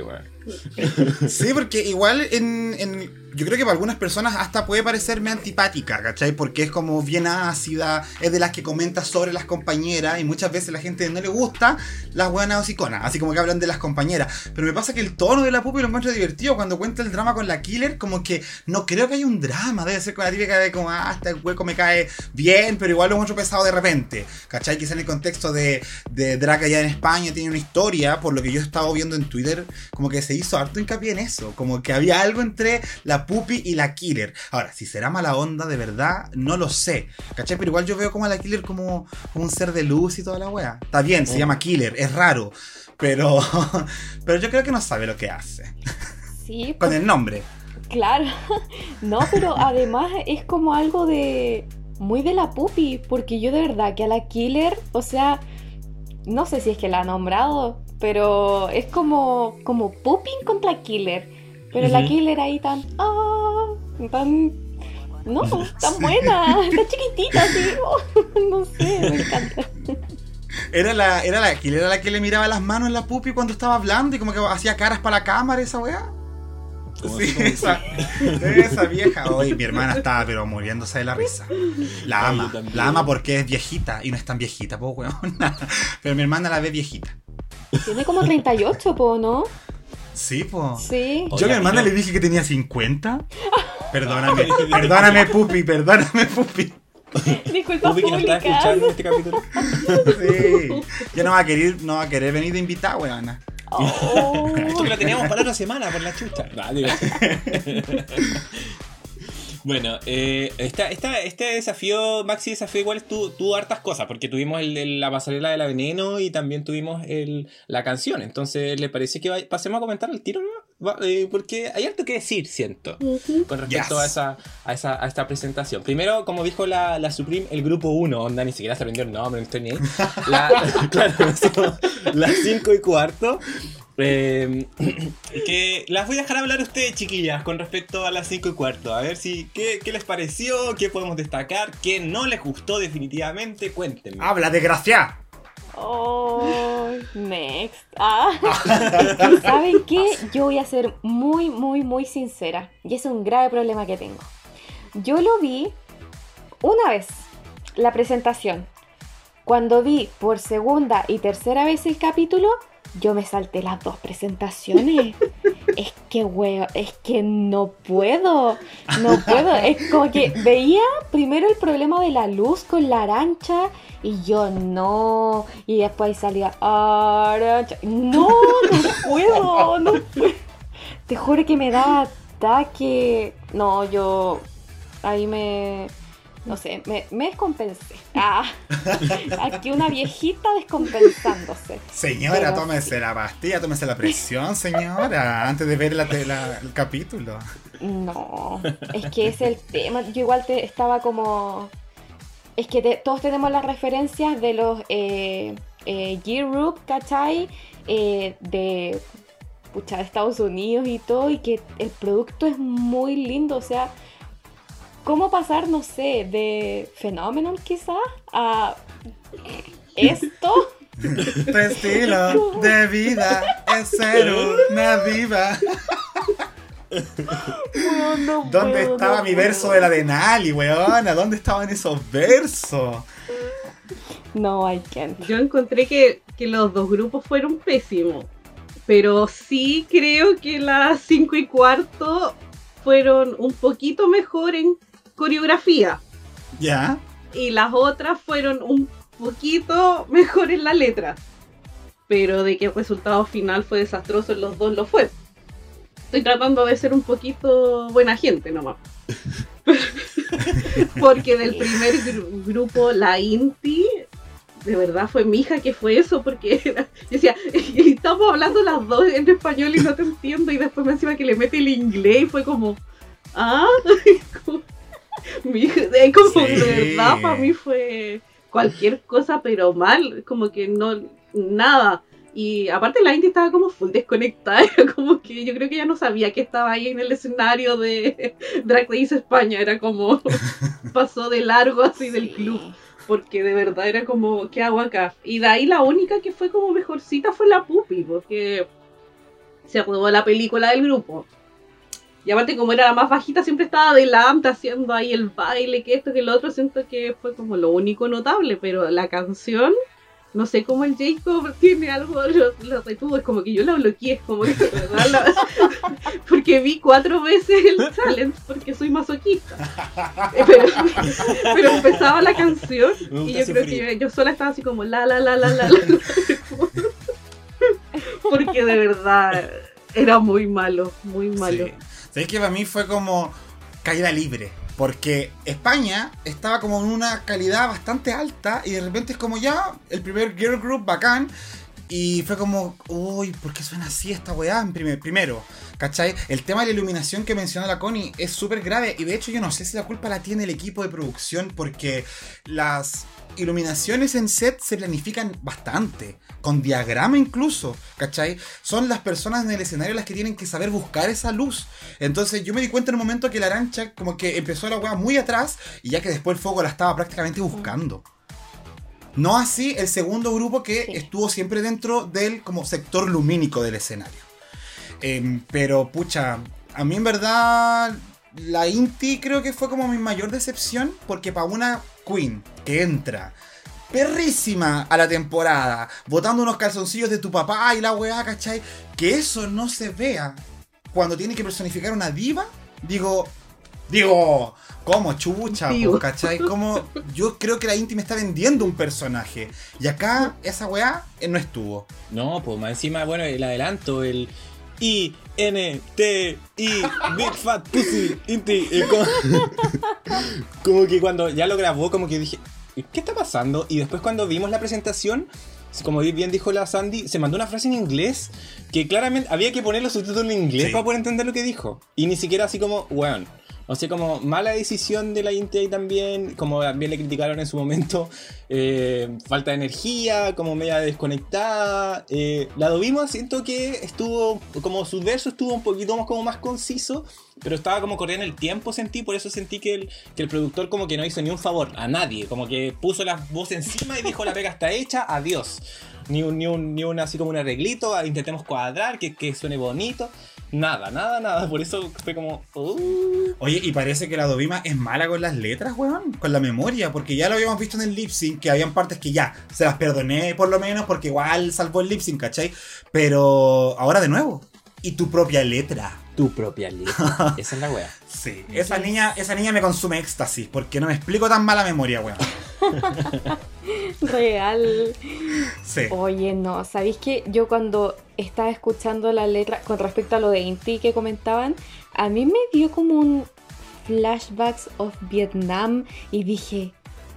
sí, porque igual en, en- yo creo que para algunas personas hasta puede parecerme antipática, ¿cachai? Porque es como bien ácida, es de las que comenta sobre las compañeras y muchas veces la gente no le gusta las buenas hociconas, así como que hablan de las compañeras. Pero me pasa que el tono de la pupi lo encuentro divertido cuando cuenta el drama con la killer, como que no creo que haya un drama, debe ser con la típica de como, ah, este hueco me cae bien, pero igual lo encuentro pesado de repente, ¿cachai? Quizá en el contexto de, de Drag allá en España tiene una historia, por lo que yo he estado viendo en Twitter, como que se hizo harto hincapié en eso, como que había algo entre la pupi y la killer. Ahora, si será mala onda de verdad, no lo sé, ¿cachai? Pero igual yo veo como a la killer como, como un ser de luz y toda la wea. Está bien, se Oh. llama killer, es raro, pero, *laughs* pero yo creo que no sabe lo que hace, Sí, *laughs* con pues, el nombre. claro. *laughs* No, pero además es como algo de. Muy de la pupi. Porque yo de verdad que a la killer, o sea. No sé si es que la ha nombrado. Pero es como. Como puping contra killer. Pero la killer ahí tan. Ah, tan. No, *laughs* tan buena. Tan chiquitita, así. *laughs* No sé, me encanta. Era la, era la killer, era la que le miraba las manos en la pupi cuando estaba hablando y como que hacía caras para la cámara esa weá. Sí, esa, esa vieja. Hoy mi hermana estaba pero muriéndose de la risa. La Ay, ama. La ama porque es viejita y no es tan viejita, po, weón. *laughs* Pero mi hermana la ve viejita. Tiene como 38, po, ¿no? Sí, po. Sí. Oye, Yo a mi hermana no. le dije que tenía 50. *laughs* Perdóname, *laughs* perdóname, pupi, perdóname, pupi. Disculpa Ubi que nos está escuchando en este capítulo. Sí. Ya no va a querer, no va a querer venir de invitada, weona. Oh. *laughs* Esto que lo teníamos para otra semana por la chucha. Ah, digo. Bueno, eh, esta, esta- este desafío, Maxi Desafío, igual tú, tú hartas cosas, porque tuvimos el- el- la pasarela de la veneno y también tuvimos el, la canción. Entonces, ¿le parece que vay- pasemos a comentar el tiro? no? Va- eh, porque hay harto que decir, siento, con respecto Yes. a, esa, a, esa, a esta presentación. Primero, como dijo la, la Supreme, el grupo 1, onda, ni siquiera se aprendió el nombre, no estoy ni ahí. La, *laughs* claro, son las 5 y cuarto. Eh, que las voy a dejar hablar a ustedes, chiquillas, con respecto a las 5 y cuarto. A ver si qué, qué les pareció, qué podemos destacar, qué no les gustó definitivamente. Cuéntenme. ¡Habla, desgracia! Oh, next. Ah. *laughs* ¿Saben qué? Yo voy a ser muy, muy, muy sincera. Y es un grave problema que tengo. Yo lo vi una vez, la presentación. Cuando vi por segunda y tercera vez el capítulo, yo me salté las dos presentaciones. *laughs* Es que, weo, es que no puedo. No puedo. Es como que veía primero el problema de la luz con la arancha y yo no. Y después ahí salía arancha. No, no puedo, no puedo. Te juro que me daba ataque. No, yo ahí me. No sé, me, me descompensé. Ah, *laughs* aquí una viejita descompensándose. Señora, Pero tómese la pastilla, tómese la presión, señora, antes de ver la, el capítulo. No, es que es el tema. Yo igual te estaba como. Es que te- todos tenemos las referencias de los eh, eh, Group, ¿cachai? Eh, de, pucha, de Estados Unidos y todo, y que el producto es muy lindo. O sea, ¿cómo pasar, no sé, de Phenomenon quizás a esto? *laughs* Tu estilo de vida es ser una diva. No, no ¿Dónde puedo, estaba no mi puedo. verso de la Denali, weona? ¿Dónde estaban esos versos? No, I can't. Yo encontré que, que los dos grupos fueron pésimos. Pero sí creo que las 5 y cuarto fueron un poquito mejor en coreografía. ¿Ya? Y las otras fueron un poquito *laughs* mejor en la letra. Pero de que el resultado final fue desastroso en los dos lo fue. Estoy tratando de ser un poquito buena gente nomás. *laughs* porque del primer gru- grupo, la Inti, de verdad fue mi hija que fue eso, porque *laughs* era- yo decía, estamos hablando las dos en español y no te entiendo, y después me encima que le mete el inglés y fue como, ah, *laughs* como- Sí. de verdad para mí fue cualquier cosa, pero mal, como que no, nada. Y aparte la Inti estaba como full desconectada, *laughs* era como que yo creo que ella no sabía que estaba ahí en el escenario de *laughs* Drag Race España, era como pasó de largo así del club, porque de verdad era como, ¿qué hago acá? Y de ahí la única que fue como mejorcita fue la Pupi, porque se rodó la película del grupo. Y aparte como era la más bajita, siempre estaba adelante haciendo ahí el baile, que esto, que lo otro, siento que fue como lo único notable, pero la canción no sé cómo el Jacob tiene algo, lo, lo retuvo, es como que yo la bloqueé, es como que la- *laughs* porque vi cuatro veces el challenge porque soy masoquista. *laughs* Pero, pero empezaba la canción y yo creo que yo, yo sola estaba así como la la la la la la. *laughs* porque de verdad era muy malo, muy malo. Sí. ¿Sabéis que para mí fue como caída libre? Porque España estaba como en una calidad bastante alta y de repente es como ya, el primer girl group bacán. Y fue como, uy, ¿por qué suena así esta weá? En primer- primero, ¿cachai? El tema de la iluminación que menciona la Connie es súper grave y de hecho yo no sé si la culpa la tiene el equipo de producción porque las iluminaciones en set se planifican bastante, con diagrama incluso, ¿cachai? Son las personas en el escenario las que tienen que saber buscar esa luz. Entonces yo me di cuenta en un momento que la arancha como que empezó la weá muy atrás y ya que después el fuego la estaba prácticamente buscando. No así el segundo grupo que Sí. estuvo siempre dentro del como sector lumínico del escenario. Em, pero pucha, a mí en verdad la Inti creo que fue como mi mayor decepción porque para una Queen que entra perrísima a la temporada, botando unos calzoncillos de tu papá y la weá, ¿cachai? Que eso no se vea cuando tiene que personificar una diva, digo, Digo, ¿cómo chucha? Po, ¿Cachai? Como yo creo que la Inti me está vendiendo un personaje. Y acá esa weá eh, no estuvo. No, pues más encima, bueno, el adelanto, el I, N, T, I, Big Fat Pussy, Inti. eh, como, *laughs* como que cuando ya lo grabó, como que dije, ¿qué está pasando? Y después cuando vimos la presentación, como bien dijo la Sandy, se mandó una frase en inglés que claramente había que poner los subtítulos en inglés Sí. para poder entender lo que dijo. Y ni siquiera así como, weón. O sea, como mala decisión de la ahí también, como también le criticaron en su momento, *laughs* eh, falta de energía, como media desconectada. Eh, la Dovima siento que estuvo, como su verso estuvo un poquito más, como más conciso, pero estaba como corriendo el tiempo, sentí, por eso sentí que el, que el productor como que no hizo ni un favor a nadie, como que puso la voz encima y dijo la pega está hecha, adiós. Ni un, ni un, ni un así como un arreglito, ah, intentemos cuadrar, que, que suene bonito. Nada, nada, nada. Por eso fue como. uh. Oye, y parece que la Dovima es mala con las letras, weón. Con la memoria. Porque ya lo habíamos visto en el lip sync, que habían partes que ya se las perdoné por lo menos, porque igual salvó el lip sync, ¿cachai? Pero ahora de nuevo. Y tu propia letra. Tu propia letra. Esa es la wea. Sí, esa niña, esa niña me consume éxtasis, porque no me explico tan mala memoria, weón. *laughs* Real. Sí. Oye, no, ¿sabéis que yo cuando estaba escuchando la letra con respecto a lo de Inti que comentaban, a mí me dio como un flashbacks of Vietnam y dije,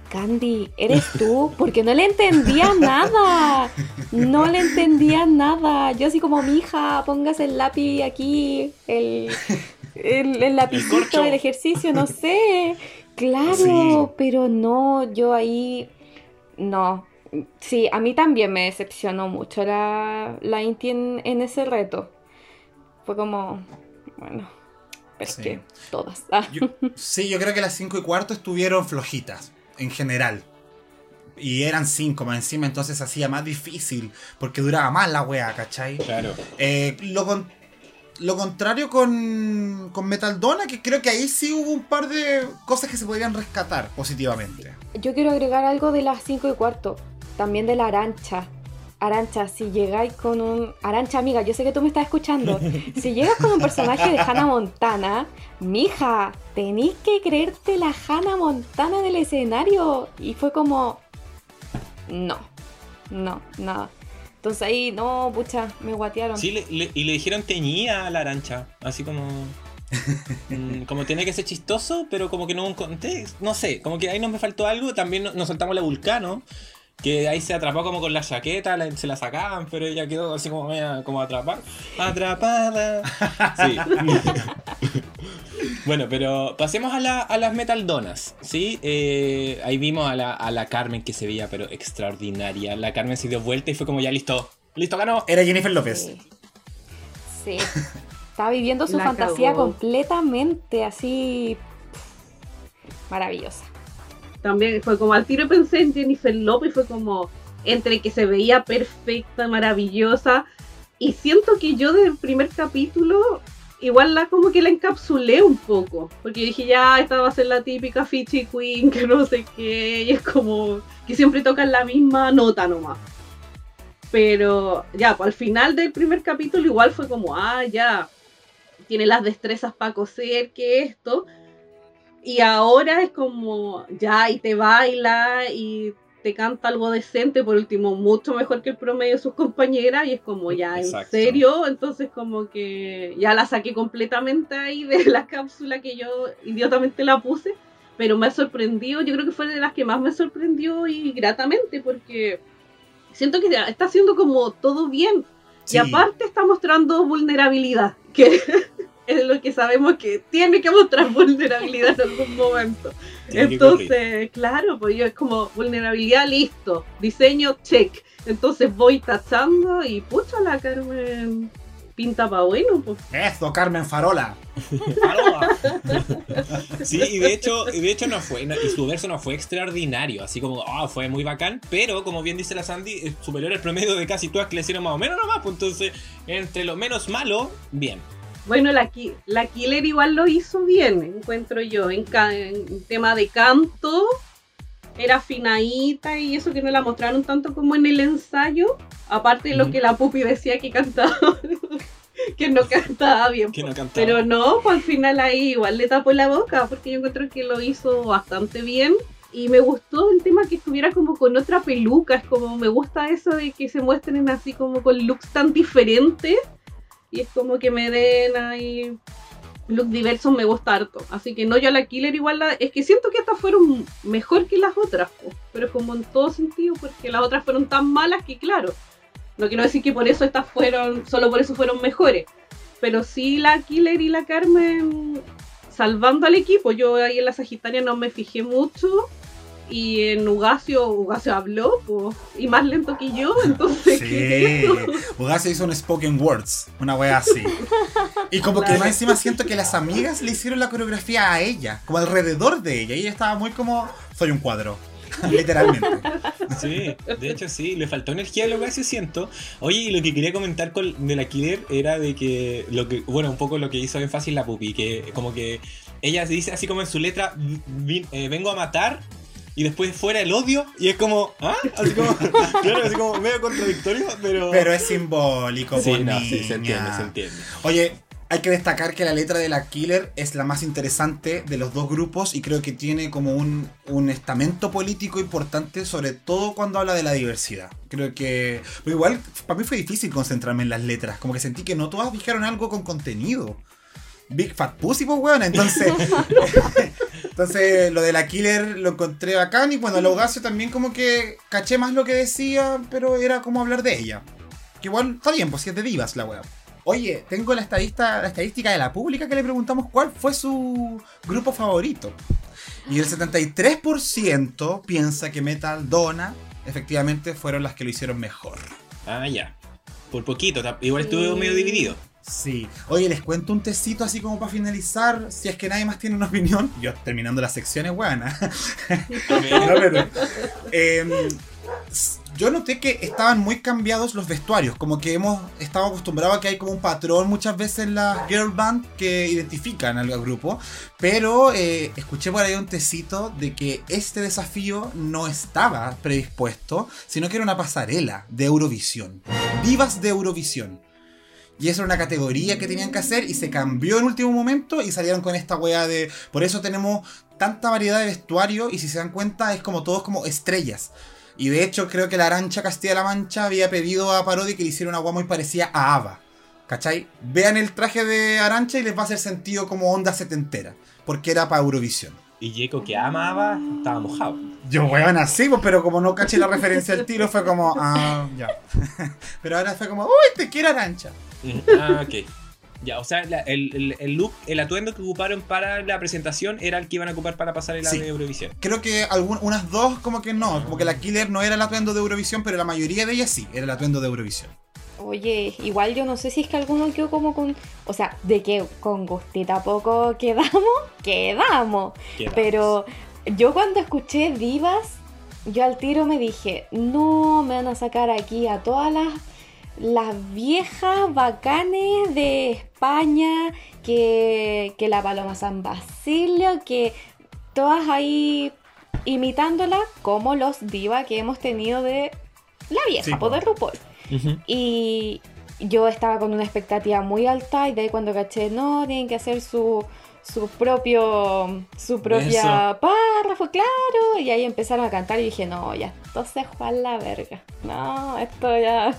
Candy, ¿eres tú? Porque no le entendía *laughs* nada. No le entendía nada. Yo así como, mi hija, póngase el lápiz aquí, el, el, el lapicito del ejercicio, no sé. Claro, Sí. pero no, yo ahí no. Sí, a mí también me decepcionó mucho la, la Inti en, en ese reto. Fue como, bueno, es Sí. que todas. Ah. *laughs* Yo- sí, yo creo que las 5 y cuarto estuvieron flojitas, en general. Y eran 5 más encima, entonces hacía más difícil, porque duraba más la wea, ¿cachai? Claro. Eh, lo, lo contrario con, con Metaldona, que creo que ahí sí hubo un par de cosas que se podrían rescatar positivamente. Yo quiero agregar algo de las 5 y cuarto, también de la Arancha. Arancha, si llegáis con un... Arancha, amiga, yo sé que tú me estás escuchando. *laughs* Si llegas con un personaje de Hannah Montana, mija, tenéis que creerte la Hannah Montana del escenario. Y fue como... No, no, nada. Entonces ahí, no, pucha, me guatearon. Sí, le- le- y le dijeron teñía a la arancha. Así como. *laughs* mm, como tenía que ser chistoso, pero como que no hubo un contexto. No sé, como que ahí nos me faltó algo. También no- nos soltamos la Vulcano. Que ahí se atrapó como con la chaqueta, la- se la sacaban, pero ella quedó así como media como atrapada. Atrapada. *laughs* Sí. *laughs* bueno, pero pasemos a, la- a las metaldonas, ¿sí? Eh, ahí vimos a la, a la Carmen que se veía, pero extraordinaria. La Carmen se dio vuelta y fue como ya listo. Listo, ganó. Era Jennifer López. Sí. Sí. Estaba *laughs* viviendo su La fantasía completamente así. Maravillosa. También fue como al tiro pensé en Jennifer Lopez, fue como entre que se veía perfecta, maravillosa. Y siento que yo del primer capítulo, igual la como que la encapsulé un poco. Porque dije, ya, esta va a ser la típica Fitchy Queen, que no sé qué. Y es como que siempre tocan la misma nota nomás. Pero ya, pues al final del primer capítulo igual fue como, ah, ya, tiene las destrezas para coser, que esto. Y ahora es como, ya, y te baila y te canta algo decente, por último, mucho mejor que el promedio de sus compañeras, y es como, ya, ¿en Exacto. serio? Entonces como que ya la saqué completamente ahí de la cápsula que yo idiotamente la puse, pero me ha sorprendido, yo creo que fue de las que más me sorprendió y gratamente, porque siento que está haciendo como todo bien, Sí. y aparte está mostrando vulnerabilidad, que *laughs* es lo que sabemos que tiene que mostrar *laughs* vulnerabilidad en algún momento. Tiene Entonces, claro, pues yo es como vulnerabilidad, listo. Diseño, check. Entonces voy tachando y pucha la Carmen pinta pa' bueno, pues. Eso, Carmen Farola. *laughs* Sí, y de hecho, y de hecho no fue, no- y su verso no fue extraordinario, así como, ah, fue muy bacán, pero como bien dice la Sandy, es superior al promedio de casi todas que le hicieron más o menos nomás, pues entonces, entre lo menos malo, bien. Bueno, la, la Killer igual lo hizo bien, encuentro yo. En, tema de canto, era afinadita y eso que no la mostraron tanto como en el ensayo. Aparte de lo que la pupi decía que cantaba, *laughs* que no cantaba bien. Que no cantaba. Pero no, pues al final ahí igual le tapó la boca, porque yo encuentro que lo hizo bastante bien. Y me gustó el tema que estuviera como con otra peluca, es como me gusta eso de que se muestren así como con looks tan diferentes. Y es como que me den ahí looks diversos, me gusta harto. Así que no, yo a la Killer igual la, es que siento que estas fueron mejor que las otras, po, pero como en todo sentido, porque las otras fueron tan malas que claro, no quiero decir que por eso estas fueron, solo por eso fueron mejores. Pero sí la Killer y la Carmen salvando al equipo. Yo ahí en la Sagitaria no me fijé mucho. Y en Ugacio, Ugacio habló, po, y más lento que yo, entonces, ¿qué es Sí. eso? Ugacio hizo un spoken words, una wea así. Y como que Claro. más encima siento que las amigas le hicieron la coreografía a ella, como alrededor de ella. Y ella estaba muy como, soy un cuadro. *laughs* Literalmente. Sí, de hecho sí, le faltó energía a lo que siento. Oye, y lo que quería comentar con, de la Killer era de que, lo que, bueno, un poco lo que hizo énfasis la pupi, que como que ella dice así como en su letra, "Vi- eh, vengo a matar. Y después fuera el odio, y es como, ¿ah? Así como, *laughs* claro, así como medio contradictorio, pero. Pero es simbólico, sí, por no, sí, se entiende, se entiende. Oye, hay que destacar que la letra de la Killer es la más interesante de los dos grupos y creo que tiene como un, un estamento político importante, sobre todo cuando habla de la diversidad. Creo que. Pero igual, para mí fue difícil concentrarme en las letras, como que sentí que no todas dijeron algo con contenido. Big Fat Pussy, pues, weón. Entonces, *laughs* entonces lo de la Killer lo encontré bacán. Y bueno, la Audacio también, como que caché más lo que decía, pero era como hablar de ella. Que igual está bien, pues si es de divas la weá. Oye, tengo la, estadista, la estadística de la pública que le preguntamos cuál fue su grupo favorito. Y el 73% piensa que Metal Donna efectivamente fueron las que lo hicieron mejor. Ah, ya. Por poquito, igual estuve Sí. medio dividido. Sí. Oye, les cuento un tecito así como para finalizar. Si es que nadie más tiene una opinión. Yo terminando las secciones, buena. *laughs* No, pero, em, yo noté que estaban muy cambiados los vestuarios, como que hemos estado acostumbrados a que hay como un patrón muchas veces en las girl band que identifican al grupo, pero eh, escuché por ahí un tecito de que este desafío no estaba predispuesto, sino que era una pasarela de Eurovisión, divas de Eurovisión. Y eso era una categoría que tenían que hacer y se cambió en último momento y salieron con esta wea de... Por eso tenemos tanta variedad de vestuario y si se dan cuenta es como todos como estrellas. Y de hecho creo que la Arancha Castilla-La Mancha había pedido a Parodi que le hiciera una wea muy parecida a Ava. ¿Cachai? Vean el traje de Arancha y les va a hacer sentido como onda setentera. Porque era para Eurovisión. Y Jaco que amaba, estaba mojado. Yo, weón, así, pues, pero como no caché la referencia al tiro, fue como, ah, ya. *laughs* pero ahora fue como, uy, te quiero Arancha. Ah, ok. Ya, o sea, la- el, el- el look, el atuendo que ocuparon para la presentación era el que iban a ocupar para pasar el Sí. de Eurovisión. Creo que algún- unas dos como que no, como que la Killer no era el atuendo de Eurovisión, pero la mayoría de ellas sí, era el atuendo de Eurovisión. Oye, igual yo no sé si es que alguno quedó como con. O sea, de que con gustita poco quedamos, *laughs* quedamos. Quedamos. Pero yo cuando escuché Divas, yo al tiro me dije, no, me van a sacar aquí a todas las, las viejas bacanes de España, que, que la Paloma San Basilio, que todas ahí imitándola como los divas que hemos tenido de la vieja, Sí, po, de Y yo estaba con una expectativa muy alta y de ahí cuando caché, no, tienen que hacer su, su propio, su propia párrafo, claro. Y ahí empezaron a cantar y dije, no, ya, esto se fue a la verga. No, esto ya,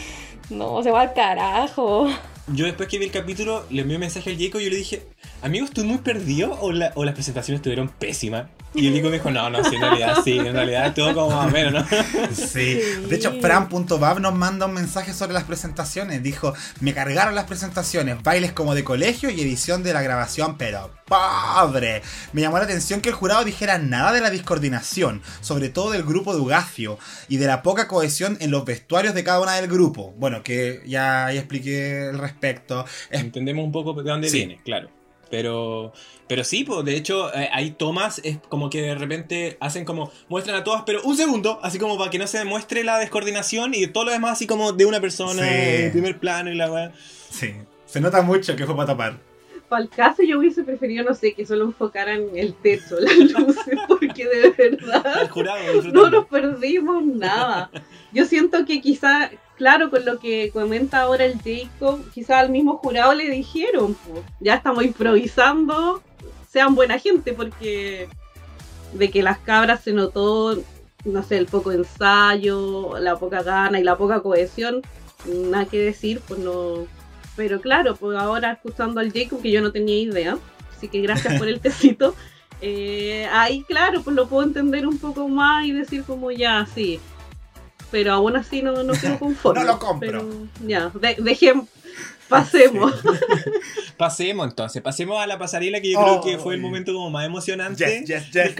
*laughs* no, se va al carajo. Yo después que vi el capítulo, le envié un mensaje al Jaco y yo le dije, amigo, ¿estoy muy perdido o, la- o las presentaciones estuvieron pésimas? Y el me dijo, no, no, sí, en realidad sí, en realidad estuvo como más o menos, ¿no? Sí. De hecho, Fran.bab nos manda un mensaje sobre las presentaciones. Dijo, me cargaron las presentaciones, bailes como de colegio y edición de la grabación, pero pobre. Me llamó la atención que el jurado dijera nada de la discoordinación, sobre todo del grupo de Ugacio, y de la poca cohesión en los vestuarios de cada una del grupo. Bueno, que ya, ya expliqué el respecto. Es Entendemos un poco de dónde Sí. viene, claro. Pero, pero sí, pues de hecho eh, hay tomas, es como que de repente hacen como, muestran a todas, pero un segundo, así como para que no se demuestre la descoordinación y todo lo demás así como de una persona Sí. en primer plano y la weá. Sí, se nota mucho que fue para tapar. Para el caso yo hubiese preferido, no sé, que solo enfocaran el techo, *laughs* las luces, porque de verdad jurado *laughs* no nos perdimos nada. Yo siento que quizá claro, con lo que comenta ahora el Jacob, quizás al mismo jurado le dijeron, pues, ya estamos improvisando, sean buena gente, porque de que las cabras se notó, no sé, el poco ensayo, la poca gana y la poca cohesión, nada que decir, pues no. Pero claro, pues ahora escuchando al Jacob, que yo no tenía idea, así que gracias por el *laughs* tecito. Eh, ahí, claro, pues lo puedo entender un poco más y decir como ya, sí. Pero aún así no, no quedo conforme. *laughs* no lo compro. Pero, ya, de, dejemos, pasemos. *laughs* Pasemos entonces, pasemos a la pasarela que yo creo que fue el momento como más emocionante Yes, yes, yes.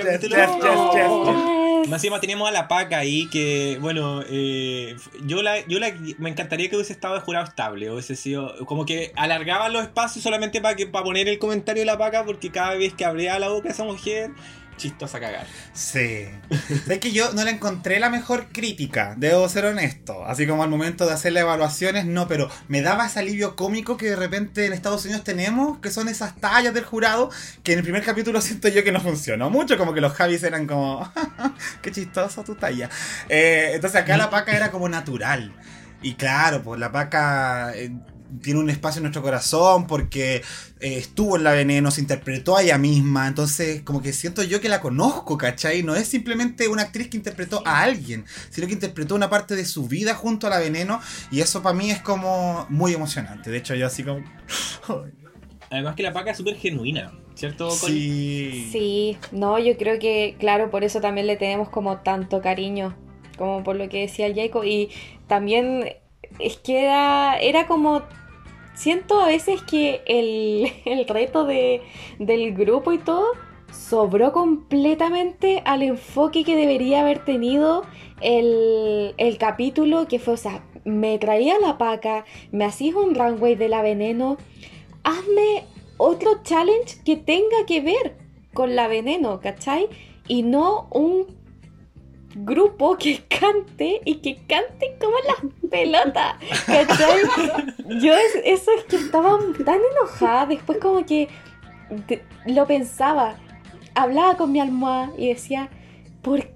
Más encima tenemos a la Paca ahí que, bueno, eh, yo la, yo la, me encantaría que hubiese estado de jurado estable, hubiese sido como que alargaban los espacios solamente para que para poner el comentario de la Paca porque cada vez que abría la boca esa mujer, chistosa cagar. Sí. es que yo no le encontré la mejor crítica, debo ser honesto. Así como al momento de hacer las evaluaciones, no, pero me daba ese alivio cómico que de repente en Estados Unidos tenemos, que son esas tallas del jurado, que en el primer capítulo *laughs* siento yo que no funcionó mucho, como que los Javis eran como, *laughs* qué chistoso tu talla. Eh, entonces acá la paca era como natural. Y claro, pues la paca... eh, tiene un espacio en nuestro corazón porque eh, estuvo en la veneno, se interpretó a ella misma, entonces como que siento yo que la conozco, ¿cachai? No es simplemente una actriz que interpretó a alguien, sino que interpretó una parte de su vida junto a la veneno y eso para mí es como muy emocionante. De hecho yo así como... *laughs* Además que la Paca es súper genuina, ¿cierto? Sí. Sí, no, yo creo que, claro, por eso también le tenemos como tanto cariño, como por lo que decía el Jacob. Y también es que era, era como. Siento a veces que el, *laughs* el reto de, del grupo y todo sobró completamente al enfoque que debería haber tenido el, el capítulo, que fue, o sea, me traía la paca, me hacías un runway de la veneno, hazme otro challenge que tenga que ver con la veneno, ¿cachai? Y no un grupo que cante y que cante como las pelotas, ¿cachai? Yo es- eso es que estaba tan enojada, después como que lo pensaba, hablaba con mi almohada y decía, ¿por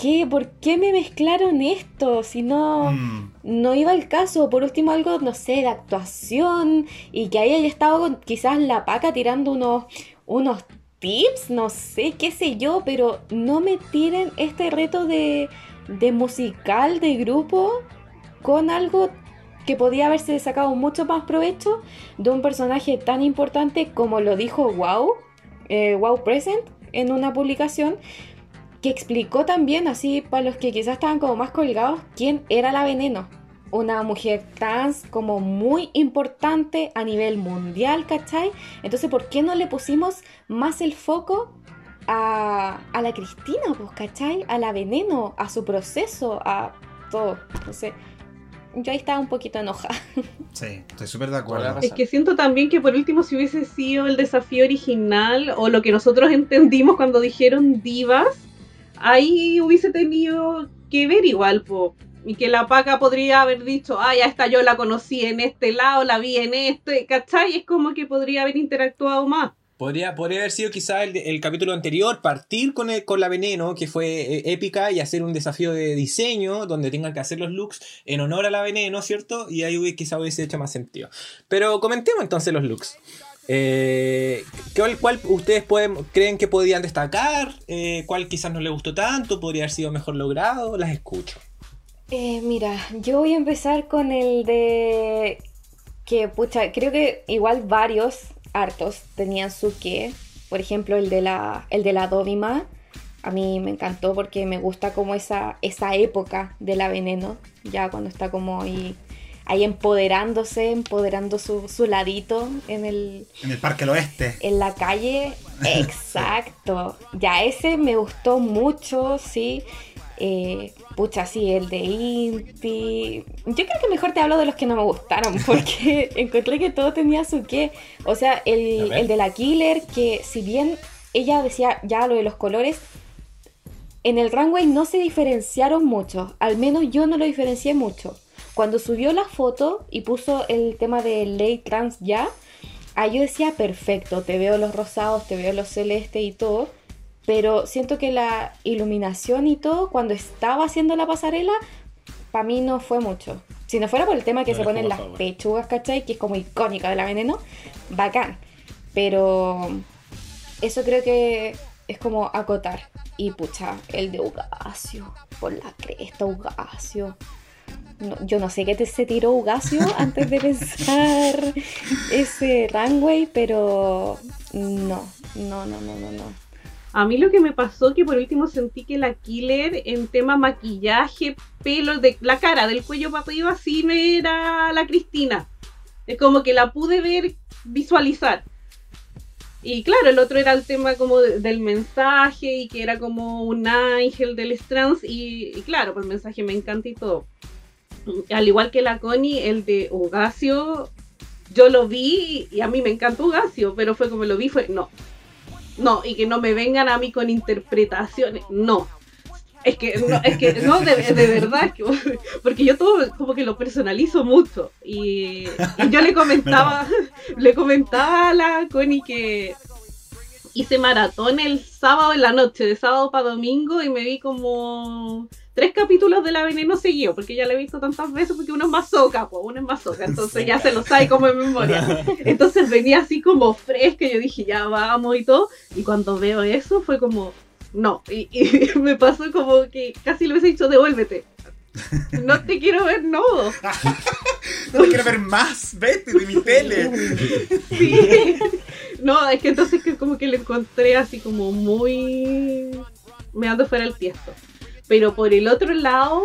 qué? ¿Por qué me mezclaron esto? Si no Mm. no iba al caso, por último algo, no sé, de actuación y que ahí haya estado con quizás la paca tirando unos, unos tips, no sé, qué sé yo, pero no me tiren este reto de, de musical, de grupo, con algo que podía haberse sacado mucho más provecho de un personaje tan importante como lo dijo Wow, eh, Wow Present, en una publicación, que explicó también, así para los que quizás estaban como más colgados, quién era la veneno. Una mujer trans como muy importante a nivel mundial, ¿cachai? Entonces, ¿por qué no le pusimos más el foco a, a la Cristina, pues, ¿cachai? A la veneno, a su proceso, a todo. Entonces, yo ahí estaba un poquito enojada. *laughs* Sí, estoy súper de acuerdo. Es que siento también que por último si hubiese sido el desafío original o lo que nosotros entendimos cuando dijeron divas, ahí hubiese tenido que ver igual, po. Y que la paca podría haber dicho, ah, ya esta yo la conocí en este lado, la vi en este, ¿cachai? Es como que podría haber interactuado más. Podría, podría haber sido quizá el, el capítulo anterior, partir con, el- con la veneno, que fue eh, épica, y hacer un desafío de diseño donde tengan que hacer los looks en honor a la veneno, ¿cierto? Y ahí hubiese- quizá hubiese hecho más sentido. Pero comentemos entonces los looks. Eh, ¿cuál, cuál ustedes pueden, creen que podían destacar? Eh, ¿Cuál quizás no les gustó tanto? ¿Podría haber sido mejor logrado? Las escucho. Eh, mira, yo voy a empezar con el de que, pucha, creo que igual varios hartos tenían su qué. Por ejemplo, el de la, el de la Dovima. A mí me encantó porque me gusta como esa, esa época de la veneno. Ya cuando está como ahí, ahí empoderándose, empoderando su, su ladito en el, En el Parque del Oeste. en la calle, *laughs* exacto. Ya ese me gustó mucho, sí. Eh, pucha, sí, el de Inti. Yo creo que mejor te hablo de los que no me gustaron, *laughs* porque encontré que todo tenía su qué. O sea, el, el de la Killer, que si bien ella decía ya lo de los colores, en el runway no se diferenciaron mucho. Al menos yo no lo diferencié mucho. Cuando subió la foto y puso el tema de ley trans ya, ahí yo decía, perfecto, te veo los rosados, te veo los celestes y todo. Pero siento que la iluminación y todo, cuando estaba haciendo la pasarela, para mí no fue mucho. Si no fuera por el tema que No se ponen las favor. pechugas, ¿cachai? Que es como icónica de la veneno, bacán. Pero eso creo que es como acotar. Y pucha, el de Ugacio, por la cresta, Ugacio. No, yo no sé qué te se tiró Ugacio *laughs* antes de pensar ese runway, pero no, no, no, no, no, no. A mí lo que me pasó que por último sentí que la killer en tema maquillaje, pelo, de la cara, del cuello para arriba, sí me era la Cristina. Es como que la pude ver, visualizar. Y claro, el otro era el tema como de- del mensaje y que era como un ángel del Strands y, claro, pues el mensaje me encanta y todo. Al igual que la Connie, el de Ugacio, yo lo vi y a mí me encanta Ugacio, pero fue como lo vi, fue no, no, y que no me vengan a mí con interpretaciones. No. Es que, no, es que, no, de, de verdad, que- porque yo todo como que lo personalizo mucho. Y, y yo le comentaba, *laughs* le comentaba a la Connie que hice maratón el sábado en la noche, de sábado para domingo, y me vi como tres capítulos de La Veneno seguido, porque ya la he visto tantas veces, porque uno es masoca, pues uno es masoca, entonces ya se lo sabe como en memoria. *laughs* Entonces venía así como fresca, y yo dije, ya vamos y todo, y cuando veo eso fue como, no, y, y *laughs* me pasó como que casi le hubiese dicho, devuélvete. No te quiero ver, no. *laughs* No quiero ver más, vete de mi tele. *laughs* Sí. No, es que entonces que como que lo encontré así como muy me ando fuera el tiesto. Pero por el otro lado,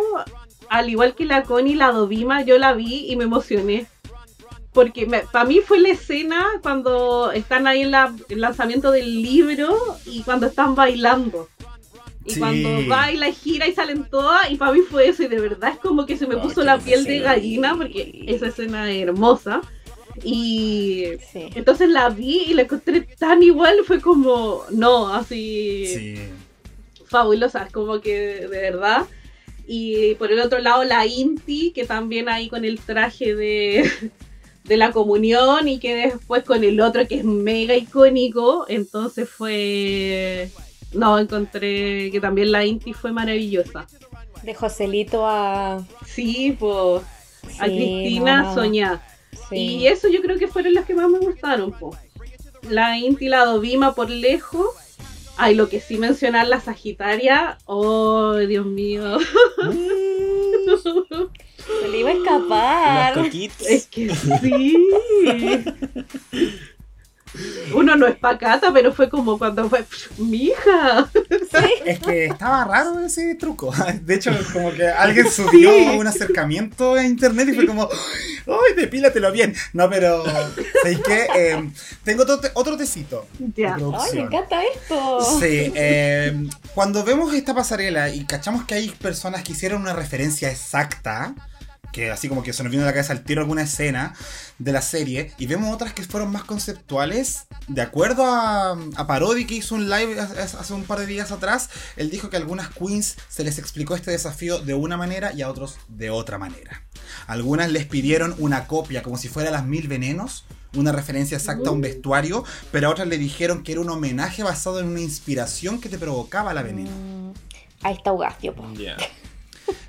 al igual que la Connie, la Dovima, yo la vi y me emocioné. Porque para mí fue la escena cuando están ahí en la- el lanzamiento del libro y cuando están bailando. Y Sí. cuando baila y gira y salen todas, y para mí fue eso, y de verdad es como que se me Oh, puso la piel de gallina, porque esa escena es hermosa. Y Sí. entonces la vi y la encontré tan igual, fue como, no, así Sí. fabulosa, como que de verdad. Y por el otro lado la Inti, que también ahí con el traje de, *laughs* de la comunión y que después con el otro que es mega icónico, entonces fue... No, encontré que también la Inti fue maravillosa. De Joselito a. Sí, pues a Cristina no, Soñá. sí. Y eso yo creo que fueron las que más me gustaron, po. La Inti la Dovima por lejos. Ay, lo que sí mencionar la Sagitaria. Oh, Dios mío. *laughs* Se le iba a escapar. Los. Es que sí. *laughs* *laughs* Uno no es pacata, pero fue como cuando fue. Mi hija. *laughs* Es que estaba raro ese truco. *laughs* De hecho, como que alguien subió Sí. un acercamiento a internet y fue como, ¡ay, depílatelo bien! No, pero, ¿sabéis qué? Eh, tengo otro, te- otro tecito. Ya. Ay, me encanta esto. Sí, eh, cuando vemos esta pasarela y cachamos que hay personas que hicieron una referencia exacta, que así como que se nos vino a la cabeza al tiro alguna escena de la serie, y vemos otras que fueron más conceptuales, de acuerdo a, a Parodi que hizo un live hace un par de días atrás, él dijo que a algunas queens se les explicó este desafío de una manera y a otros de otra manera. Algunas les pidieron una copia, como si fuera las mil venenos, una referencia exacta a un vestuario, pero a otras le dijeron que era un homenaje basado en una inspiración que te provocaba la veneno. Ahí está Ugacio. Ya.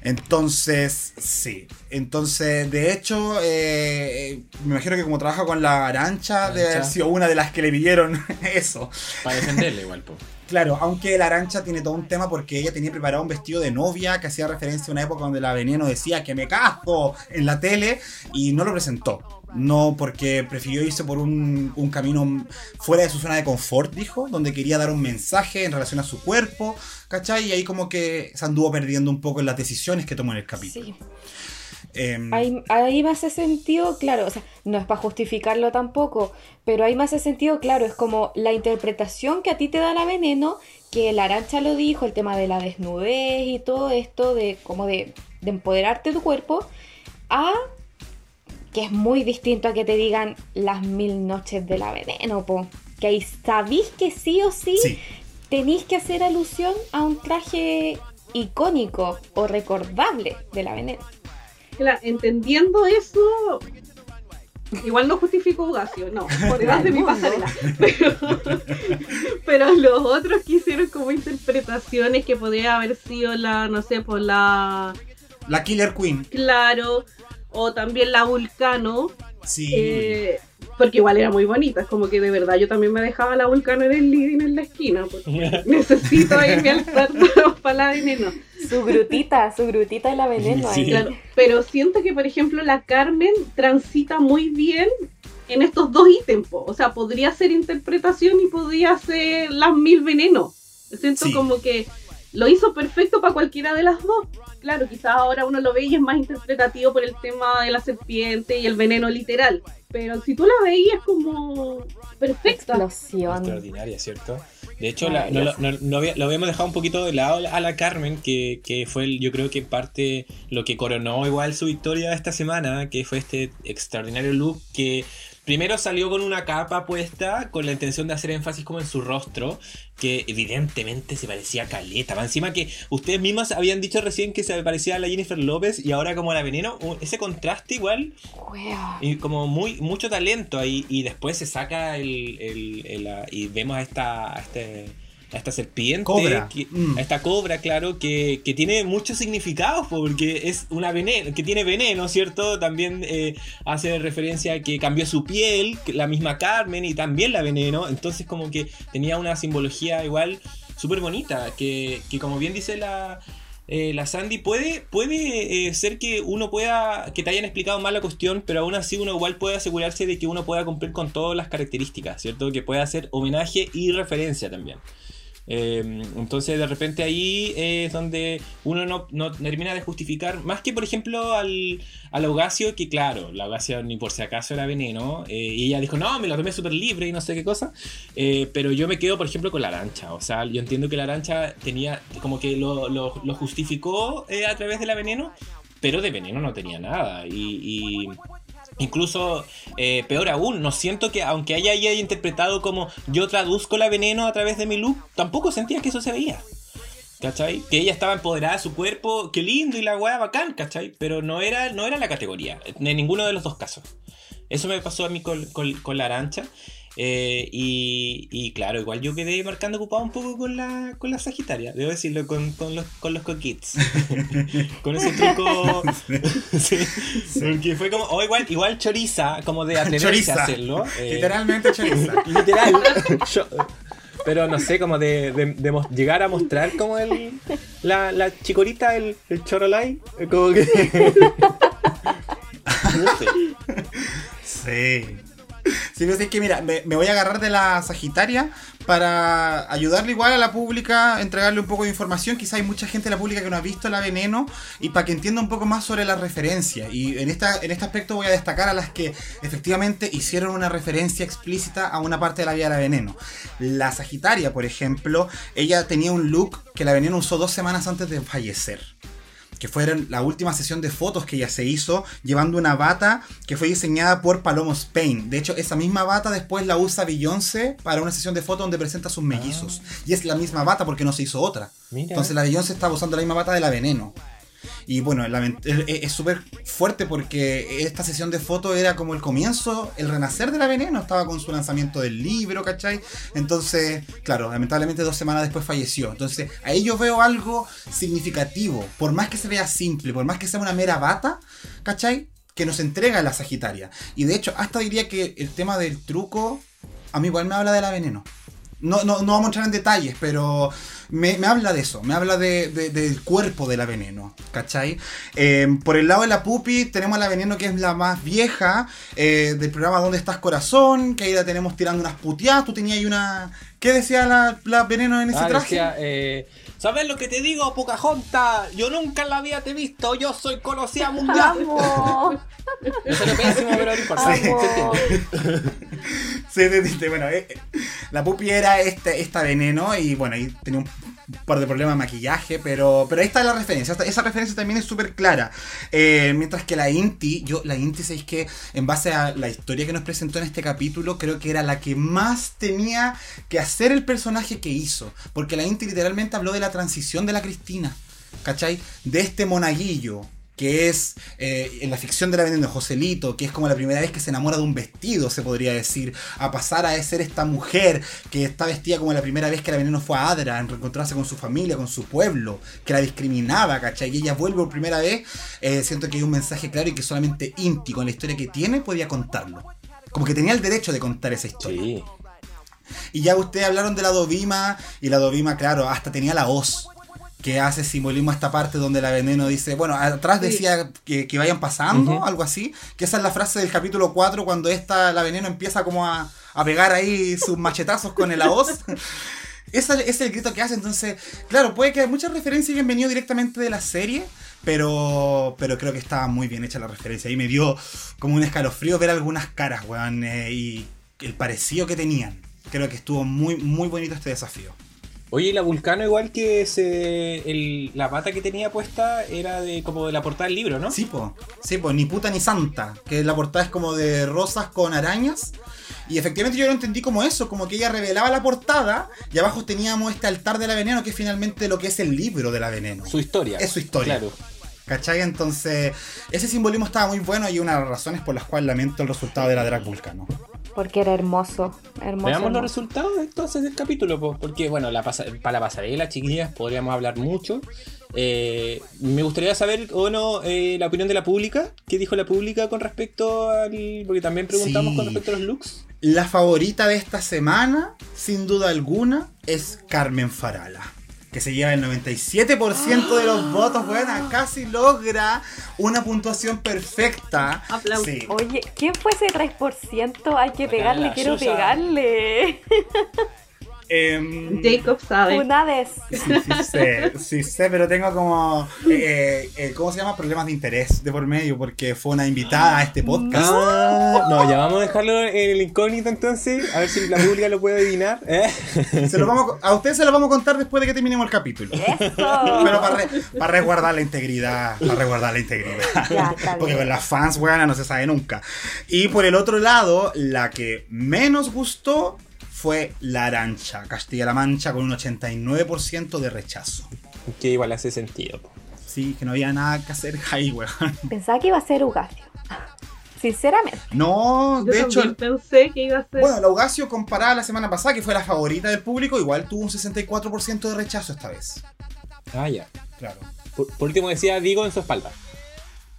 Entonces, sí. Entonces, de hecho, eh, me imagino que como trabaja con la arancha, debe haber sido una de las que le pidieron *laughs* eso. Para defenderle igual, po. Claro, aunque la arancha tiene todo un tema porque ella tenía preparado un vestido de novia que hacía referencia a una época donde la veneno decía que me caso en la tele y no lo presentó. No, porque prefirió irse por un, un camino fuera de su zona de confort, dijo, donde quería dar un mensaje en relación a su cuerpo, ¿cachai? Y ahí como que se anduvo perdiendo un poco en las decisiones que tomó en el capítulo. Sí. Em, Ahí, ahí me hace sentido, claro, o sea, no es para justificarlo tampoco, pero ahí me hace sentido, claro, es como la interpretación que a ti te da la veneno, que la arancha lo dijo, el tema de la desnudez y todo esto, de como de, de empoderarte tu cuerpo, a que es muy distinto a que te digan las mil noches de la veneno, po. Que ahí sabís que sí o sí, sí, tenéis que hacer alusión a un traje icónico o recordable de la veneno. Claro, entendiendo eso, igual no justifico Ugacio, no, por detrás de mi pasarela. Pero, pero los otros que hicieron como interpretaciones que podría haber sido la, no sé, por la La Killer Queen. Claro. O también la Vulcano. Sí. eh, porque igual era muy bonita. Es como que de verdad yo también me dejaba la Vulcano en el living en la esquina. Porque *laughs* necesito ahí mi altar *laughs* para la veneno. Su grutita, su grutita de la veneno Sí. ahí. Claro, pero siento que, por ejemplo, la Carmen transita muy bien en estos dos ítems. po. O sea, podría ser interpretación y podría ser las mil venenos. Siento Sí. como que lo hizo perfecto para cualquiera de las dos. Claro, quizás ahora uno lo ve y es más interpretativo por el tema de la serpiente y el veneno literal. Pero si tú la veías como perfecta. Explosión. Extraordinaria, ¿cierto? De hecho, la- no, lo- no- no había- lo habíamos dejado un poquito de lado a la Carmen, que, que fue, el- yo creo que en parte lo que coronó igual su victoria esta semana, que fue este extraordinario look que primero salió con una capa puesta con la intención de hacer énfasis como en su rostro, que evidentemente se parecía a Caleta. Encima que ustedes mismas habían dicho recién que se parecía a la Jennifer López y ahora como a la Veneno, ese contraste igual y como muy mucho talento ahí y después se saca el, el- el, y vemos a esta a este a esta serpiente Cobra. que- Mm. a esta cobra claro que, que tiene muchos significados porque es una veneno que tiene veneno cierto también eh, hace referencia a que cambió su piel la misma Carmen y también la veneno entonces como que tenía una simbología igual súper bonita que, que como bien dice la eh, la Sandy puede, puede eh, ser que uno pueda, que te hayan explicado mal la cuestión, pero aún así uno igual puede asegurarse de que uno pueda cumplir con todas las características, ¿cierto? Que pueda hacer homenaje y referencia también. Eh, entonces de repente ahí es donde uno no, no termina de justificar, más que por ejemplo al, al Augasio, que claro, la Augasio ni por si acaso era veneno, eh, y ella dijo, no, me lo tomé súper libre y no sé qué cosa, eh, pero yo me quedo por ejemplo con la arancha, o sea, yo entiendo que la arancha tenía, como que lo, lo- lo justificó eh, a través de la veneno, pero de veneno no tenía nada, y... y Incluso, eh, peor aún, no siento que, aunque ella haya interpretado como yo traduzco la veneno a través de mi look, tampoco sentía que eso se veía. ¿Cachai? Que ella estaba empoderada de su cuerpo, qué lindo y la weá bacán, ¿cachai? Pero no era, no era la categoría, en ninguno de los dos casos. Eso me pasó a mí con- con la arancha. Eh, y, y claro, igual yo quedé marcando ocupado un poco con la, con la Sagitaria, debo decirlo, con, con los, con los coquits. *laughs* con ese truco. *laughs* sí, porque fue como, o igual, igual choriza, como de atreverse Choriza. a hacerlo. eh, Literalmente choriza. *laughs* Literal. Yo- pero no sé, como de, de- de mos- llegar a mostrar como el. La, la chicorita, el, el chorolai. Como que. no sé. Sí. *laughs* Sí, pero es que mira, me, me voy a agarrar de la Sagitaria para ayudarle igual a la pública, entregarle un poco de información. Quizá hay mucha gente de la pública que no ha visto la veneno y para que entienda un poco más sobre la referencia. Y en, esta, en este aspecto voy a destacar a las que efectivamente hicieron una referencia explícita a una parte de la vida de la veneno. La Sagitaria, por ejemplo, ella tenía un look que la veneno usó dos semanas antes de fallecer que fue la última sesión de fotos que ella se hizo llevando una bata que fue diseñada por Palomo Spain. De hecho, esa misma bata después la usa Beyoncé para una sesión de fotos donde presenta a sus mellizos. Y es la misma bata porque no se hizo otra. Mira. Entonces la Beyoncé estaba usando la misma bata de la Veneno. Y bueno, es súper fuerte porque esta sesión de fotos era como el comienzo, el renacer de la Veneno. Estaba con su lanzamiento del libro, ¿cachai? Entonces, claro, lamentablemente dos semanas después falleció. Entonces, ahí yo veo algo significativo. Por más que se vea simple, por más que sea una mera bata, ¿cachai? Que nos entrega la Sagitaria. Y de hecho, hasta diría que el tema del truco, a mí igual me habla de la Veneno. No, no, no vamos a entrar en detalles, pero me, me habla de eso, me habla de, de- del cuerpo de la veneno, ¿cachai? Eh, por el lado de la pupi tenemos a la veneno que es la más vieja eh, del programa ¿Dónde estás corazón? Que ahí la tenemos tirando unas puteadas, tú tenías ahí una... ¿Qué decía la, la veneno en ese Ah, traje? decía, eh, ¿Sabes lo que te digo, Pocahontas? Yo nunca en la vida te he visto, yo soy conocida *laughs* mundial. Eso era pésimo, pero no importa. Sí, *laughs* sí, sí, bueno, eh, eh, la pupi era este, esta veneno y bueno, ahí tenía un par de problemas de maquillaje, pero, pero ahí está la referencia, esa referencia también es súper clara. Eh, mientras que la Inti, yo, la Inti, ¿sabéis que En base a la historia que nos presentó en este capítulo, creo que era la que más tenía que hacer el personaje que hizo, porque la Inti literalmente habló de la transición de la Cristina, ¿cachai? De este monaguillo que es eh, en la ficción de la veneno Joselito, que es como la primera vez que se enamora de un vestido, se podría decir, a pasar a ser esta mujer que está vestida como la primera vez que la veneno fue a Adra, en reencontrarse con su familia, con su pueblo, que la discriminaba, ¿cachai? Y ella vuelve por primera vez, eh, siento que hay un mensaje claro y que solamente Inti, con la historia que tiene, podía contarlo. Como que tenía el derecho de contar esa historia. Sí. Y ya ustedes hablaron de la Dovima, y la Dovima, claro, hasta tenía la voz que hace simbolismo a esta parte donde la veneno dice, bueno, atrás decía que, que vayan pasando, algo así, que esa es la frase del capítulo 4 cuando esta, la veneno empieza como a, a pegar ahí sus machetazos con el voz. *laughs* Ese es el grito que hace, entonces, claro, puede que muchas referencias hayan venido directamente de la serie, pero, pero creo que estaba muy bien hecha la referencia. Y me dio como un escalofrío ver algunas caras, weón, eh, y el parecido que tenían. Creo que estuvo muy, muy bonito este desafío. Oye, la Vulcano igual que ese, el- la pata que tenía puesta era de como de la portada del libro, ¿no? Sí, po. Sí, po, ni puta ni santa. Que la portada es como de rosas con arañas. Y efectivamente yo lo entendí como eso, como que ella revelaba la portada y abajo teníamos este altar de la veneno, que es finalmente lo que es el libro de la veneno. Su historia. Es su historia. Claro. ¿Cachai? Entonces, ese simbolismo estaba muy bueno y una de las razones por las cuales lamento el resultado de la Drag Vulcano. Porque era hermoso. hermoso Veamos los resultados entonces del capítulo, po, porque bueno, la pasa- para la pasarela, chiquillas, podríamos hablar mucho. Eh, me gustaría saber, o no, eh, la opinión de la pública. ¿Qué dijo la pública con respecto al...? Porque también preguntamos Sí. con respecto a los looks. La favorita de esta semana, sin duda alguna, es Carmen Farala. Que se lleva el 97% de los votos, buena, casi logra una puntuación perfecta. Aplausos. Sí. Oye, ¿quién fue ese 3%? Hay que pegarle, quiero Xuxa. pegarle. *laughs* Em, Jacob sabe. Unades. Sí, sí sé, sí sé, pero tengo como, eh, eh, ¿cómo se llama? Problemas de interés de por medio, porque fue una invitada a este podcast. Ah, no, ya vamos a dejarlo en el incógnito entonces, a ver si la pública lo puede adivinar. ¿eh? Se lo vamos a, a ustedes se lo vamos a contar después de que terminemos el capítulo. Eso. Pero para, re- para resguardar la integridad, para resguardar la integridad. Ya, *laughs* Porque bien. con las fans, weón, no se sabe nunca. Y por el otro lado, la que menos gustó fue La Arancha, Castilla-La Mancha, con un 89% de rechazo. Que igual hace sentido. Sí, que no había nada que hacer ahí, weón. Pensaba que iba a ser Ugacio. Sinceramente. No, Yo de hecho, pensé que iba a ser. bueno, la Ugacio comparada a la semana pasada, que fue la favorita del público, igual tuvo un 64% de rechazo esta vez. Ah, ya. Claro. Por, por último decía Digo en su espalda.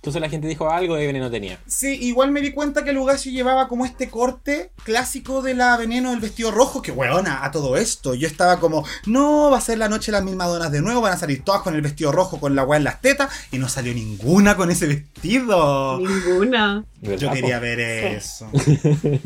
Entonces la gente dijo algo de veneno tenía. Sí, igual me di cuenta que Lugacio llevaba como este corte clásico de la veneno del vestido rojo, que weona, a todo esto. Yo estaba como, no, va a ser la noche de las mil Madonas de nuevo, van a salir todas con el vestido rojo con la weá en las tetas, y no salió ninguna con ese vestido. Ninguna. Yo ¿Verdad, quería ver Sí. eso. *laughs*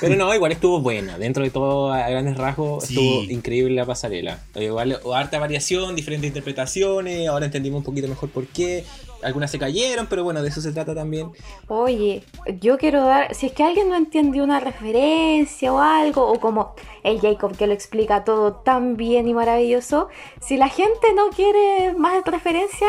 Pero no, igual estuvo buena. Dentro de todo, a grandes rasgos, Sí. estuvo increíble la pasarela. Igual, o harta variación, diferentes interpretaciones. Ahora entendimos un poquito mejor por qué. Algunas se cayeron, pero bueno, de eso se trata también. Oye, yo quiero dar, si es que alguien no entendió una referencia o algo, o como el Jacob que lo explica todo tan bien y maravilloso, si la gente no quiere más referencia,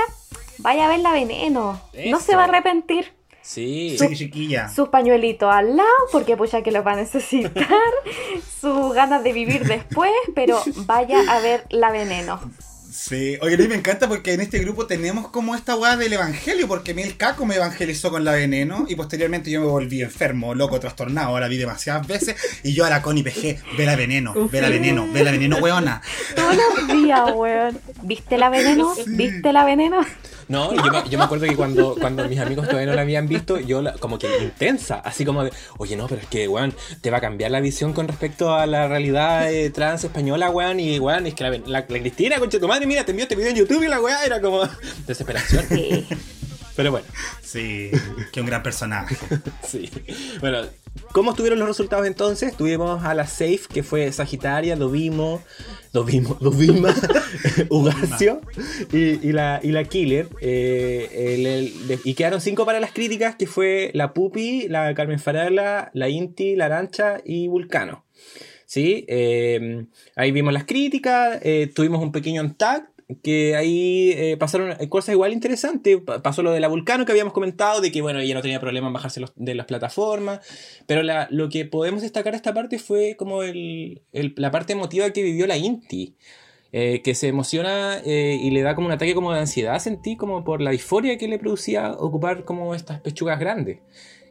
vaya a ver la veneno. No se va a arrepentir. Sí. Sí, chiquilla. Sus pañuelitos al lado, porque pues ya que los va a necesitar, *laughs* sus ganas de vivir después, pero vaya a ver la veneno. Sí, oye, a mí me encanta porque en este grupo tenemos como esta weá del evangelio, porque a mí el caco me evangelizó con la veneno y posteriormente yo me volví enfermo, loco, trastornado, ahora vi demasiadas veces y yo a la Connie PG, ve la veneno, ve la veneno, ve la veneno, weona. Todos los días, weón. ¿Viste la veneno? ¿Viste la veneno? No, yo me, yo me acuerdo que cuando, cuando mis amigos todavía no la habían visto, yo la- como que intensa, así como de, oye, no, pero es que, weón, te va a cambiar la visión con respecto a la realidad eh, trans española, weón, y weón, es que la, la, la Cristina, concha tu madre, mira, te envió este video en YouTube y la weá era como desesperación. Pero bueno, Sí, que un gran personaje. *laughs* sí. Bueno, ¿cómo estuvieron los resultados entonces? Tuvimos a la Safe, que fue Sagitaria, Dovimo, Dovimo, Dovima, *laughs* Ugacio y, y la, y la Killer. eh, el- el- de- y quedaron cinco para las críticas, que fue la Pupi, la Carmen Farala, la Inti, la Arancha y Vulcano. ¿Sí? Eh, ahí vimos las críticas, eh, tuvimos un pequeño untag, que ahí eh, pasaron cosas igual interesantes. Pa- Pasó lo de la Vulcano que habíamos comentado, de que bueno, ella no tenía problema en bajarse los- de las plataformas, pero la- lo que podemos destacar de esta parte fue como el, el- la parte emotiva que vivió la Inti. eh, que se emociona eh, y le da como un ataque como de ansiedad, sentí como por la disforia que le producía ocupar como estas pechugas grandes.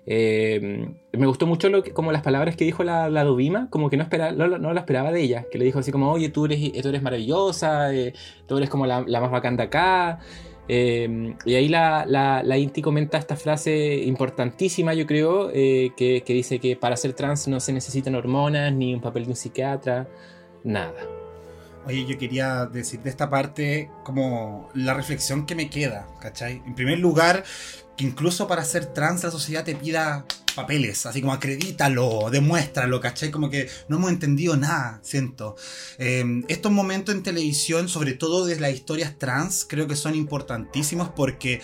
Eh, me gustó mucho lo que, como las palabras que dijo la, la Dubima, como que no, espera, no, no, la esperaba de ella, que le dijo así como, oye, tú eres, tú eres maravillosa, tú eres como la, la, más bacán de acá. y ahí la, la, la, Inti comenta esta frase importantísima, yo creo, que, que dice que para ser trans no se necesitan hormonas, ni un papel de un psiquiatra, nada. Oye, yo quería decir de esta parte como la reflexión que me queda, ¿cachai? En primer lugar, que incluso para ser trans la sociedad te pida papeles, así como acredítalo, demuéstralo, ¿cachai? Como que no hemos entendido nada, siento. Eh, estos momentos en televisión, sobre todo de las historias trans, creo que son importantísimos porque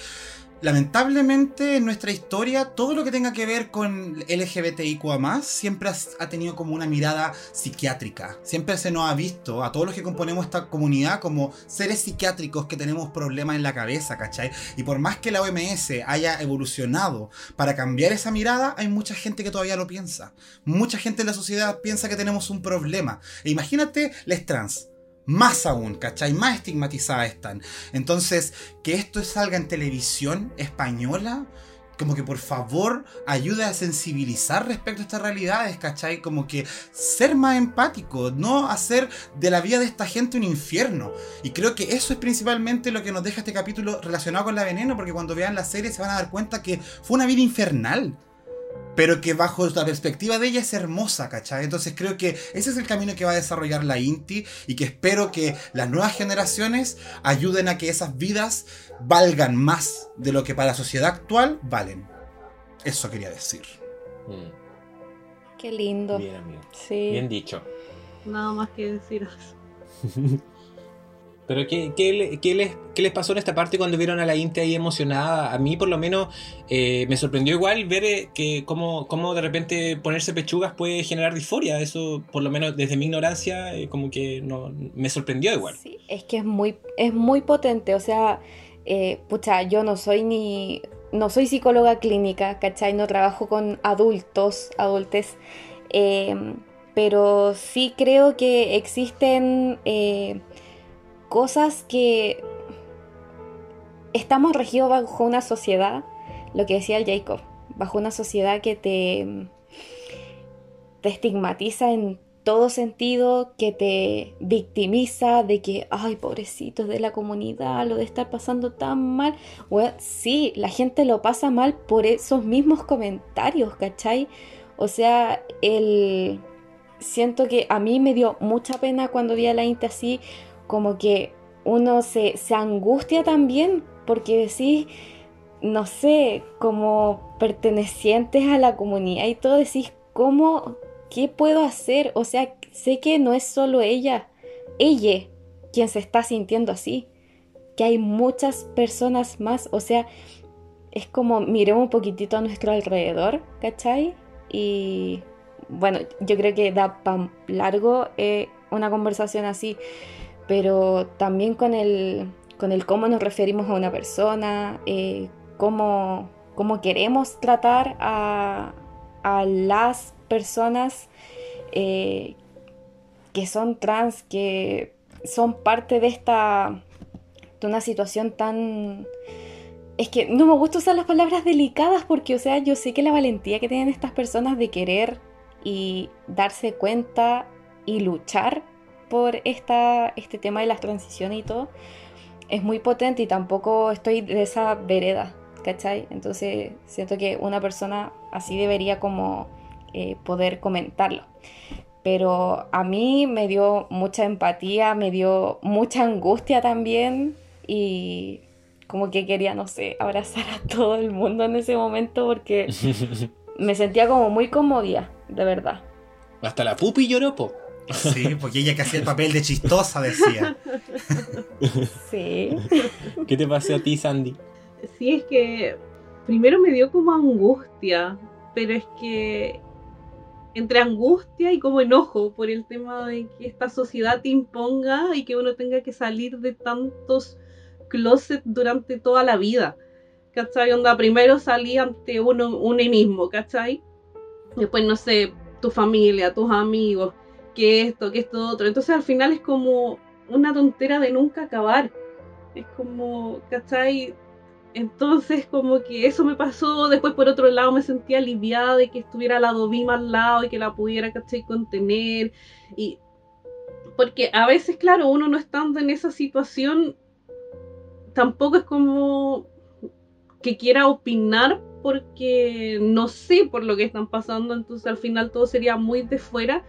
lamentablemente en nuestra historia todo lo que tenga que ver con LGBTIQA siempre ha tenido como una mirada psiquiátrica. Siempre se nos ha visto a todos los que componemos esta comunidad como seres psiquiátricos que tenemos problemas en la cabeza, ¿cachai? Y por más que la OMS haya evolucionado para cambiar esa mirada, hay mucha gente que todavía lo piensa. Mucha gente en la sociedad piensa que tenemos un problema. E imagínate les trans más aún, ¿cachai? Más estigmatizadas están. Entonces, que esto salga en televisión española, como que por favor ayude a sensibilizar respecto a estas realidades, ¿cachai? Como que ser más empático, no hacer de la vida de esta gente un infierno. Y creo que eso es principalmente lo que nos deja este capítulo relacionado con la veneno, porque cuando vean la serie se van a dar cuenta que fue una vida infernal pero que bajo la perspectiva de ella es hermosa, ¿cachai? Entonces creo que ese es el camino que va a desarrollar la Inti y que espero que las nuevas generaciones ayuden a que esas vidas valgan más de lo que para la sociedad actual valen. Eso quería decir. Mm. Qué lindo. Bien, amigo. Sí. Bien dicho. Nada más que decir *laughs* Pero ¿qué, qué, les, ¿qué, les, pasó en esta parte cuando vieron a la Inti ahí emocionada? A mí por lo menos eh, me sorprendió igual ver eh, que cómo, cómo, de repente ponerse pechugas puede generar disforia. Eso por lo menos desde mi ignorancia eh, como que no, me sorprendió igual. Sí, es que es muy, es muy potente. O sea, eh, pucha, yo no soy ni... No soy psicóloga clínica, ¿cachai? No trabajo con adultos, adultes. pero sí creo que existen cosas que estamos regidos bajo una sociedad, lo que decía el Jacob, bajo una sociedad que te, estigmatiza en todo sentido, que te victimiza de que, ay, pobrecitos de la comunidad, lo de estar pasando tan mal. Bueno, sí, la gente lo pasa mal por esos mismos comentarios, ¿cachai? O sea, el... Siento que a mí me dio mucha pena cuando vi a la Inti así, como que uno se, angustia también porque decís, no sé, como pertenecientes a la comunidad y todo, decís, ¿cómo, qué puedo hacer? O sea, sé que no es solo ella, ella quien se está sintiendo así, que hay muchas personas más, o sea, es como miremos un poquitito a nuestro alrededor, ¿cachai? Y bueno, yo creo que da para largo eh, una conversación así pero también con el, con el cómo nos referimos a una persona, eh, cómo, cómo, queremos tratar a, a las personas eh, que son trans, que son parte de esta, de una situación tan... Es que no me gusta usar las palabras delicadas porque, o sea, yo sé que la valentía que tienen estas personas de querer y darse cuenta y luchar por esta, este tema de las transiciones y todo, es muy potente y tampoco estoy de esa vereda, ¿cachai? Entonces siento que una persona así debería como eh, poder comentarlo. Pero a mí me dio mucha empatía, me dio mucha angustia también y como que quería, no sé, abrazar a todo el mundo en ese momento porque *laughs* me sentía como muy comodía, de verdad. Hasta la pupi lloró, po. Sí, porque ella que hacía el papel de chistosa decía. Sí. ¿Qué te pasó a ti, Sandy? Sí, es que primero me dio como angustia, pero es que entre angustia y como enojo por el tema de que esta sociedad te imponga y que uno tenga que salir de tantos closets durante toda la vida. ¿Cachai? Onda, primero salí ante uno, uno mismo, ¿cachai? Después, no sé, tu familia, tus amigos, que esto, que esto otro. Entonces al final es como una tontera de nunca acabar. Es como, ¿cachai? Entonces, como que eso me pasó. Después, por otro lado, me sentía aliviada de que estuviera la Dovima al lado y que la pudiera, ¿cachai? Contener. Y. Porque a veces, claro, uno no estando en esa situación, tampoco es como que quiera opinar porque no sé por lo que están pasando. Entonces, al final, todo sería muy de fuera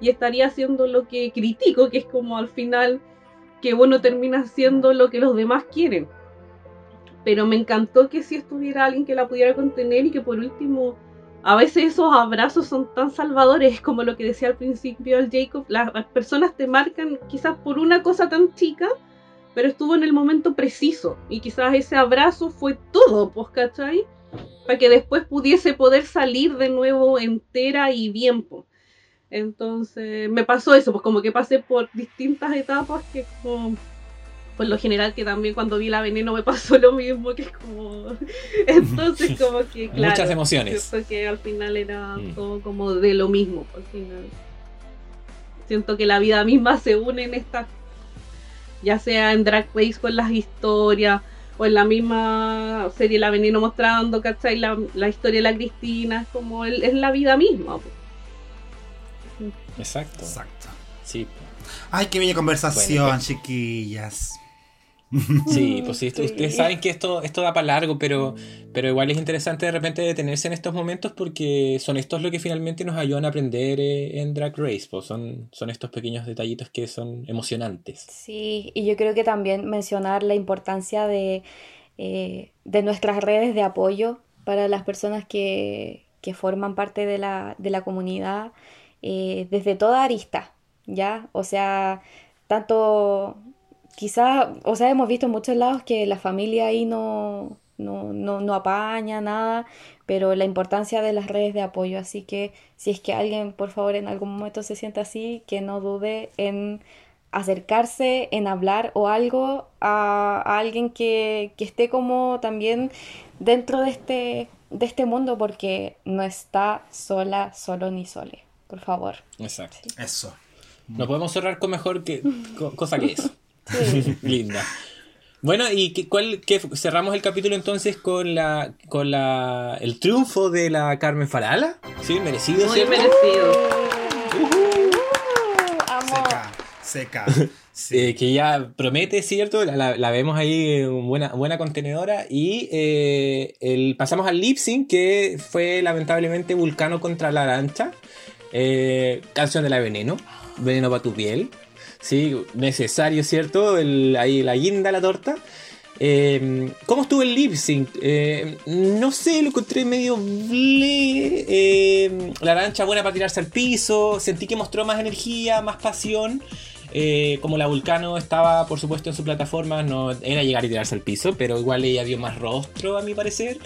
y estaría haciendo lo que critico, que es como al final que uno termina haciendo lo que los demás quieren pero me encantó que si estuviera alguien que la pudiera contener y que por último, a veces esos abrazos son tan salvadores como lo que decía al principio el Jacob, las personas te marcan quizás por una cosa tan chica, pero estuvo en el momento preciso y quizás ese abrazo fue todo, pues, ¿cachai? Para que después pudiese poder salir de nuevo entera y bien, pues. Entonces, me pasó eso, pues como que pasé por distintas etapas que como por lo general que también cuando vi la veneno me *laughs* pasó lo mismo, que es como... *laughs* Entonces como que, claro... Muchas emociones. Siento que al final era mm. todo como de lo mismo, al final. Siento que la vida misma se une en esta... Ya sea en Drag Race con las historias, o en la misma serie La Veneno mostrando, ¿cachai? La, la historia de la Cristina, es como es la vida misma. Exacto. Exacto. Sí. Ay, qué bella conversación, chiquillas. Sí, pues sí, ustedes saben que esto, esto da para largo, pero, pero igual es interesante de repente detenerse en estos momentos porque son estos lo que finalmente nos ayudan a aprender eh, en Drag Race, pues son, son estos pequeños detallitos que son emocionantes. Sí, y yo creo que también mencionar la importancia de, eh, de nuestras redes de apoyo para las personas que, que forman parte de la, de la comunidad eh, desde toda arista, ¿ya? O sea, tanto quizás, o sea, hemos visto en muchos lados que la familia ahí no, no, no, no, apaña nada, pero la importancia de las redes de apoyo. Así que si es que alguien, por favor, en algún momento se sienta así, que no dude en acercarse, en hablar o algo a, alguien que, que, esté como también dentro de este, de este mundo, porque no está sola, solo ni sole. Por favor. Exacto. Eso. No podemos cerrar con mejor que, cosa que eso. *laughs* Linda. Bueno, y que, cuál, que cerramos el capítulo entonces con la con la el triunfo de la Carmen Farala. Sí, merecido, Muy merecido. seca, seca. *laughs* Eh, que ya promete, ¿cierto? La, vemos ahí buena, buena contenedora. Y eh, el, pasamos al lip sync, que fue lamentablemente Vulcano contra la Arancha. Eh, canción de la Veneno. Veneno para tu piel. Sí, necesario, ¿cierto? ahí la guinda, la torta. Em, ¿Cómo estuvo el lip sync? Em, no sé, lo encontré medio ble. Em, la arancha buena para tirarse al piso. Sentí que mostró más energía, más pasión. Eh, como la Vulcano estaba, por supuesto, en su plataforma, no era llegar y tirarse al piso, pero igual ella dio más rostro, a mi parecer.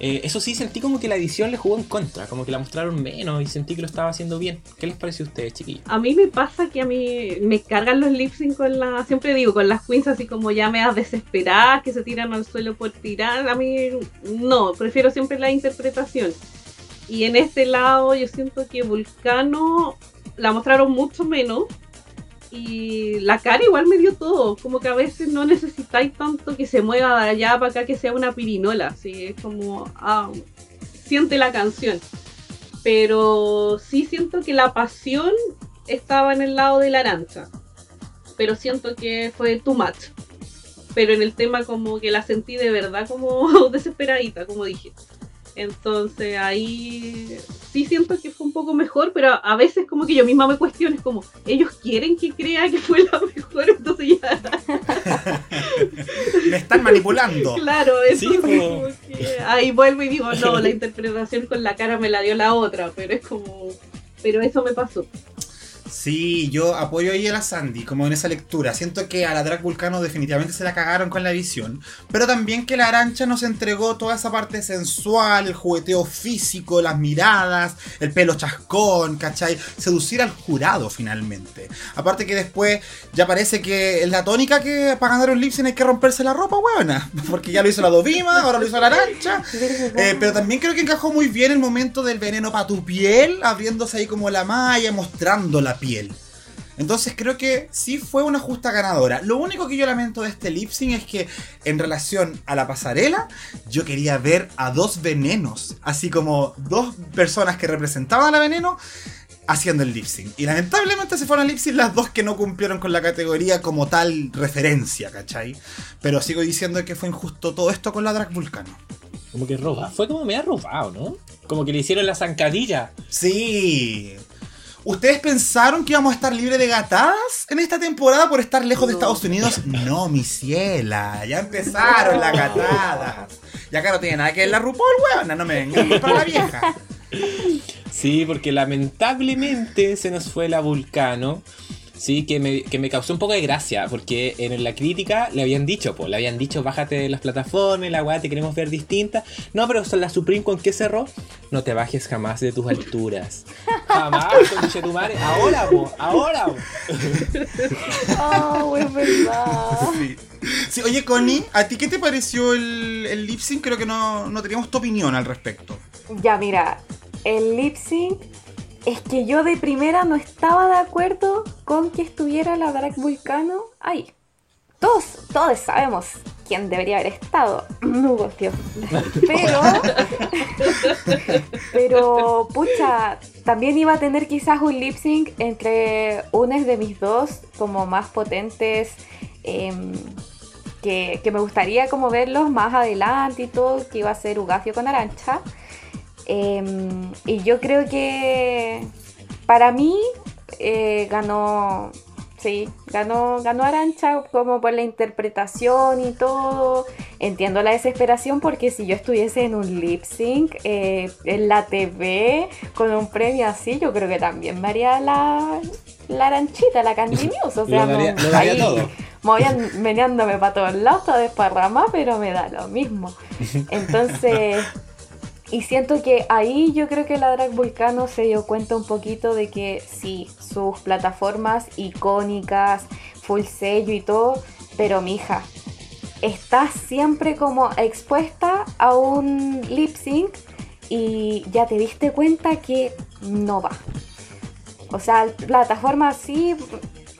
Eh, eso sí, sentí como que la edición le jugó en contra, como que la mostraron menos y sentí que lo estaba haciendo bien. ¿Qué les parece a ustedes, chiquillos? A mí me pasa que a mí me cargan los lip sync con la. Siempre digo, con las queens así como ya me das desesperadas, que se tiran al suelo por tirar. A mí no, prefiero siempre la interpretación. Y en este lado yo siento que Vulcano la mostraron mucho menos y la cara igual me dio todo, como que a veces no necesitáis tanto que se mueva de allá para acá que sea una pirinola, así es como, ah, siente la canción. Pero sí siento que la pasión estaba en el lado de la arancha, pero siento que fue too much. Pero en el tema como que la sentí de verdad como *laughs* desesperadita, como dije. Entonces ahí sí siento que fue un poco mejor, pero a veces como que yo misma me cuestiono, es como, ellos quieren que crea que fue la mejor, entonces ya... *laughs* me están manipulando. Claro, eso como que ahí vuelvo y digo, no, la interpretación con la cara me la dio la otra, pero es como... Pero eso me pasó. Sí, yo apoyo ahí a la Sandy, como en esa lectura. Siento que a la Drag Vulcano definitivamente se la cagaron con la visión. Pero también que la Arancha nos entregó toda esa parte sensual, el jugueteo físico, las miradas, el pelo chascón, ¿cachai? Seducir al jurado finalmente. Aparte que después ya parece que es la tónica que para ganar un lipsing hay que romperse la ropa, buena. *laughs* Porque ya lo hizo la Dovima, ahora lo hizo la Arancha. Eh, pero también creo que encajó muy bien el momento del veneno para tu piel, abriéndose ahí como la malla, mostrando la piel. Entonces creo que sí fue una justa ganadora. Lo único que yo lamento de este lip sync es que en relación a la pasarela, yo quería ver a dos venenos, así como dos personas que representaban a veneno haciendo el lip sync. Y lamentablemente se fueron al lip sync las dos que no cumplieron con la categoría como tal referencia, ¿cachai? Pero sigo diciendo que fue injusto todo esto con la Drag Vulcano. Como que roba. Fue como me ha robado, ¿no? Como que le hicieron la zancadilla. Sí. ¿Ustedes pensaron que íbamos a estar libres de gatadas en esta temporada por estar lejos de Estados Unidos? No, mi ciela. Ya empezaron las gatadas. Ya que no tiene nada que ver la RuPaul, weón. No me vengan para la vieja. Sí, porque lamentablemente se nos fue la Vulcano. Sí, que me, que me causó un poco de gracia, porque en la crítica le habían dicho, pues, le habían dicho, bájate de las plataformas, la weá, te queremos ver distinta. No, pero la Supreme con qué cerró, no te bajes jamás de tus alturas. *laughs* Jamás, con tu madre. Ahora, po, ahora. po. *laughs* Oh, es verdad. Sí. Sí, oye, Connie, ¿a ti qué te pareció el, el lip sync? Creo que no, no teníamos tu opinión al respecto. Ya, mira, el lip sync es que yo de primera no estaba de acuerdo con que estuviera la Drag Vulcano ahí. Todos, todos sabemos quién debería haber estado. *laughs* Hugo, tío. Pero, *laughs* pero, pucha, también iba a tener quizás un lip sync entre unos de mis dos como más potentes. em, que, que me gustaría como verlos más adelante y todo, que iba a ser Ugacio con Arancha. Em, y yo creo que para mí eh, ganó, sí, ganó, ganó Arancha como por la interpretación y todo. Entiendo la desesperación porque si yo estuviese en un lip sync eh, en la TV con un premio así, yo creo que también me haría la, la aranchita, la Candy *laughs* News. O sea, Lo daría- no- lo daría ahí todo. *laughs* meneándome para todos lados, toda desparramada, pero me da lo mismo. *laughs* Entonces, y siento que ahí yo creo que la Drag Vulcano se dio cuenta un poquito de que sí, sus plataformas icónicas, full sello y todo, pero mija, estás siempre como expuesta a un lip sync y ya te diste cuenta que no va. O sea, plataforma así,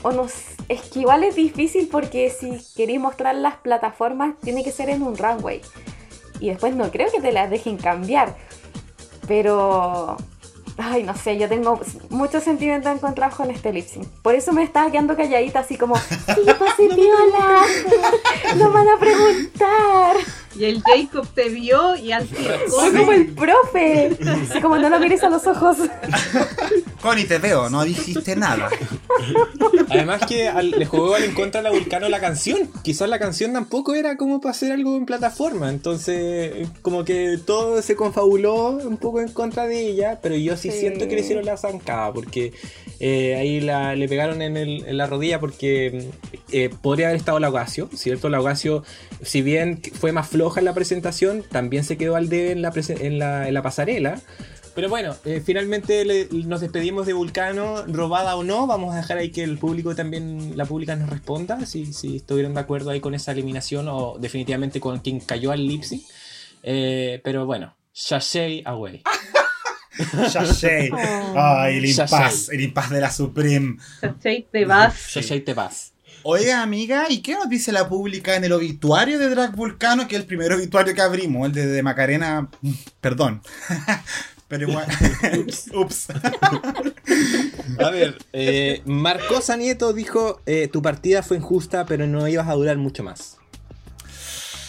o no s- es que igual es difícil porque si queréis mostrar las plataformas tiene que ser en un runway. Y después no creo que te las dejen cambiar. Pero, ay, no sé, yo tengo muchos sentimientos encontrados con este lip sync. Por eso me estaba quedando calladita así como, sí, *laughs* pasé piola, no van a preguntar. Y el Jacob te vio y al tiro. *laughs* Soy como el profe. Así como no lo mires a los ojos. *laughs* Connie, te veo, no dijiste nada. Además que al- le jugó al en contra a la Vulcano la canción. Quizás la canción tampoco era como para hacer algo en plataforma. Entonces, como que todo se confabuló un poco en contra de ella. Pero yo sí, Sí. siento que le hicieron la zancada. Porque eh, ahí la, le pegaron en, el- en la rodilla. Porque eh, podría haber estado la Ocasio, ¿cierto? La si bien fue más floja en la presentación, también se quedó al debe en la, en la, en la pasarela. Pero bueno, eh, finalmente le- nos despedimos de Vulcano, robada o no. Vamos a dejar ahí que el público también, la pública nos responda si, si estuvieron de acuerdo ahí con esa eliminación o definitivamente con quien cayó al lip sync. Eh, pero bueno, sashay away. *laughs* Sashay. Oh. Ay, el Sashay. impas, el impas de la Supreme. ¿Cachai? Te vas. Sashay te vas. Oiga, amiga, ¿y qué nos dice la pública en el obituario de Drag Vulcano? Que es el primer obituario que abrimos, el de, de Macarena. Perdón. *laughs* Pero igual. *laughs* Ups. A ver, eh, Marcosa Nieto dijo: eh, Tu partida fue injusta, pero no ibas a durar mucho más.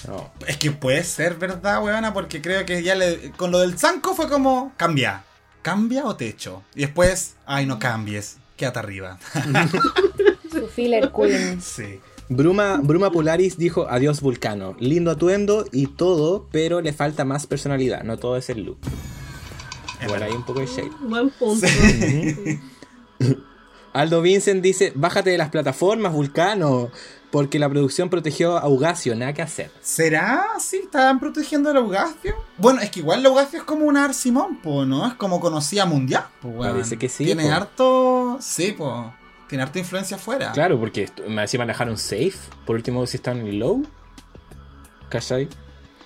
No. Es que puede ser, ¿verdad, weona? Porque creo que ya le, con lo del zanco fue como, cambia. ¿Cambia o te echo? Y después, ay, no cambies. Quédate arriba. *laughs* *laughs* Su filler queen. sí. Bruma, Bruma Polaris dijo adiós Vulcano. Lindo atuendo y todo, pero le falta más personalidad. No todo es el look. Igual hay un poco de shade. Buen punto. *laughs* Aldo Vincent dice, bájate de las plataformas, Vulcano, porque la producción protegió a Ugacio, nada que hacer. ¿Será? ¿Sí? ¿Estaban protegiendo a Laugacio? Bueno, es que igual Laugacio es como un Arsimón, po, ¿no? Es como conocida mundial, po. Parece que sí, Tiene po. harto... Sí, po. Tiene harta influencia afuera. Claro, porque me encima dejaron safe, por último si están en low. ¿Cachai?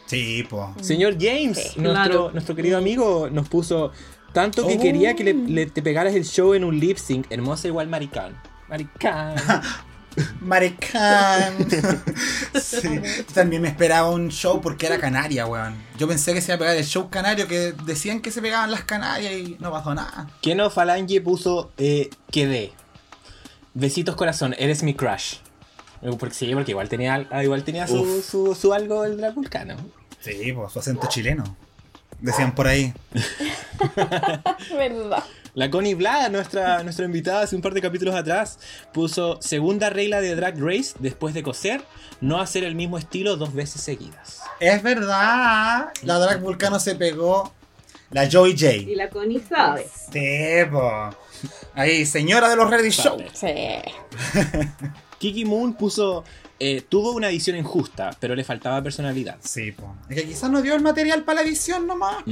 Sí, po. Señor James, Sí. nuestro, Claro. nuestro querido amigo, nos puso tanto que Oh. quería que le, le- te pegaras el show en un lip sync, hermosa igual maricán. Maricán. *laughs* Maricán. *laughs* sí. También me esperaba un show porque era Canaria, weón. Yo pensé que se iba a pegar el show canario que decían que se pegaban las Canarias y no pasó nada. Keno Falange puso eh, quedé. Besitos corazón, eres mi crush. Eh, Porque sí, porque igual tenía, ah, igual tenía su, su, su algo el drag vulcano. Sí, pues su acento chileno. Decían por ahí. *laughs* ¿Verdad? La Connie Bla, nuestra, nuestra invitada hace un par de capítulos atrás, puso segunda regla de Drag Race después de coser, no hacer el mismo estilo dos veces seguidas. Es verdad. La drag vulcano se pegó. La Joey J. Y la Connie sabe. Sí, po. *laughs* Ahí, señora de los reality show. Sí. *laughs* Kiki Moon puso eh, tuvo una edición injusta, pero le faltaba personalidad. Sí, po. Es que quizás no dio el material para la edición nomás.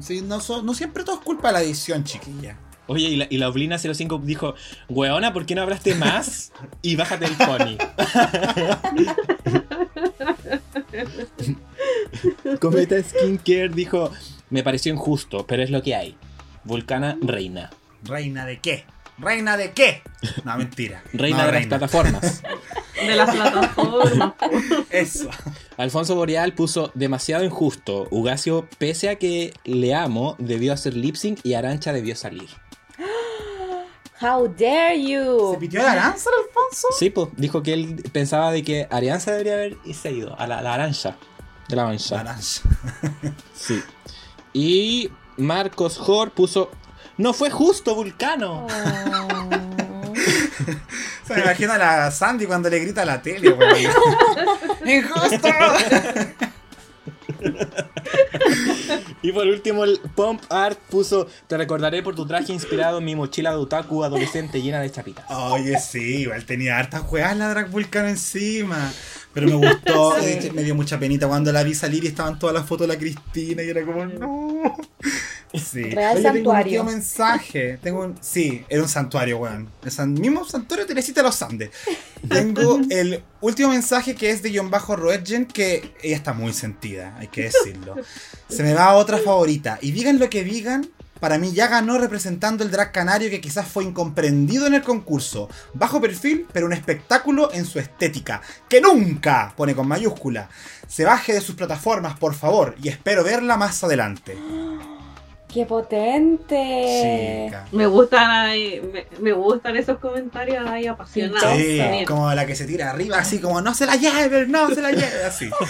Sí, no, so- no siempre todo es culpa de la edición, chiquilla. Oye, y la, y la Oblina 05 dijo, weona, ¿por qué no hablaste más? Y bájate el pony. *laughs* Cometa Skincare dijo, me pareció injusto, pero es lo que hay. Vulcana, reina. ¿Reina de qué? ¿Reina de qué? No, mentira. *laughs* Reina No, de las plataformas. *laughs* De las plataformas. *laughs* Eso. Alfonso Boreal puso demasiado injusto. Ugacio, pese a que le amo, debió hacer lip sync y Arancha debió salir. *gasps* How dare ¿Se you? pitió la lanza el Alfonso? Sí, pues dijo que él pensaba de que Arianza debería haber ido a la, la Arancha. De la mancha. Naranja. Sí. Y Marcos Hor puso. No fue justo, Vulcano. Oh. *laughs* Se me imagina a la Sandy cuando le grita a la tele, weón. *laughs* ¡Injusto! Y por último, el Pump Art puso. Te recordaré por tu traje inspirado en mi mochila de otaku adolescente llena de chapitas. Oye, sí, igual tenía hartas juegas la Drag Vulcano encima. Pero me gustó, *laughs* me dio mucha penita cuando la vi salir y estaban todas las fotos de la Cristina y era como, no. Sí. Real Oye, tengo un santuario. mensaje. Tengo un, sí, era un santuario, weón. El san- mismo santuario Teresita de los Andes. Tengo *laughs* el último mensaje que es de John Bajo Roetgen, que ella está muy sentida, hay que decirlo. Se me va a otra favorita. Y digan lo que digan, para mí ya ganó representando el drag canario que quizás fue incomprendido en el concurso. Bajo perfil, pero un espectáculo en su estética. Que nunca, pone con mayúscula, se baje de sus plataformas, por favor, y espero verla más adelante. *gasps* ¡Qué potente! Chica. Me gustan ahí- me, me gustan esos comentarios ahí apasionados. Sí, también. como la que se tira arriba, así como no se la lleve, no se la lleve, así. *laughs*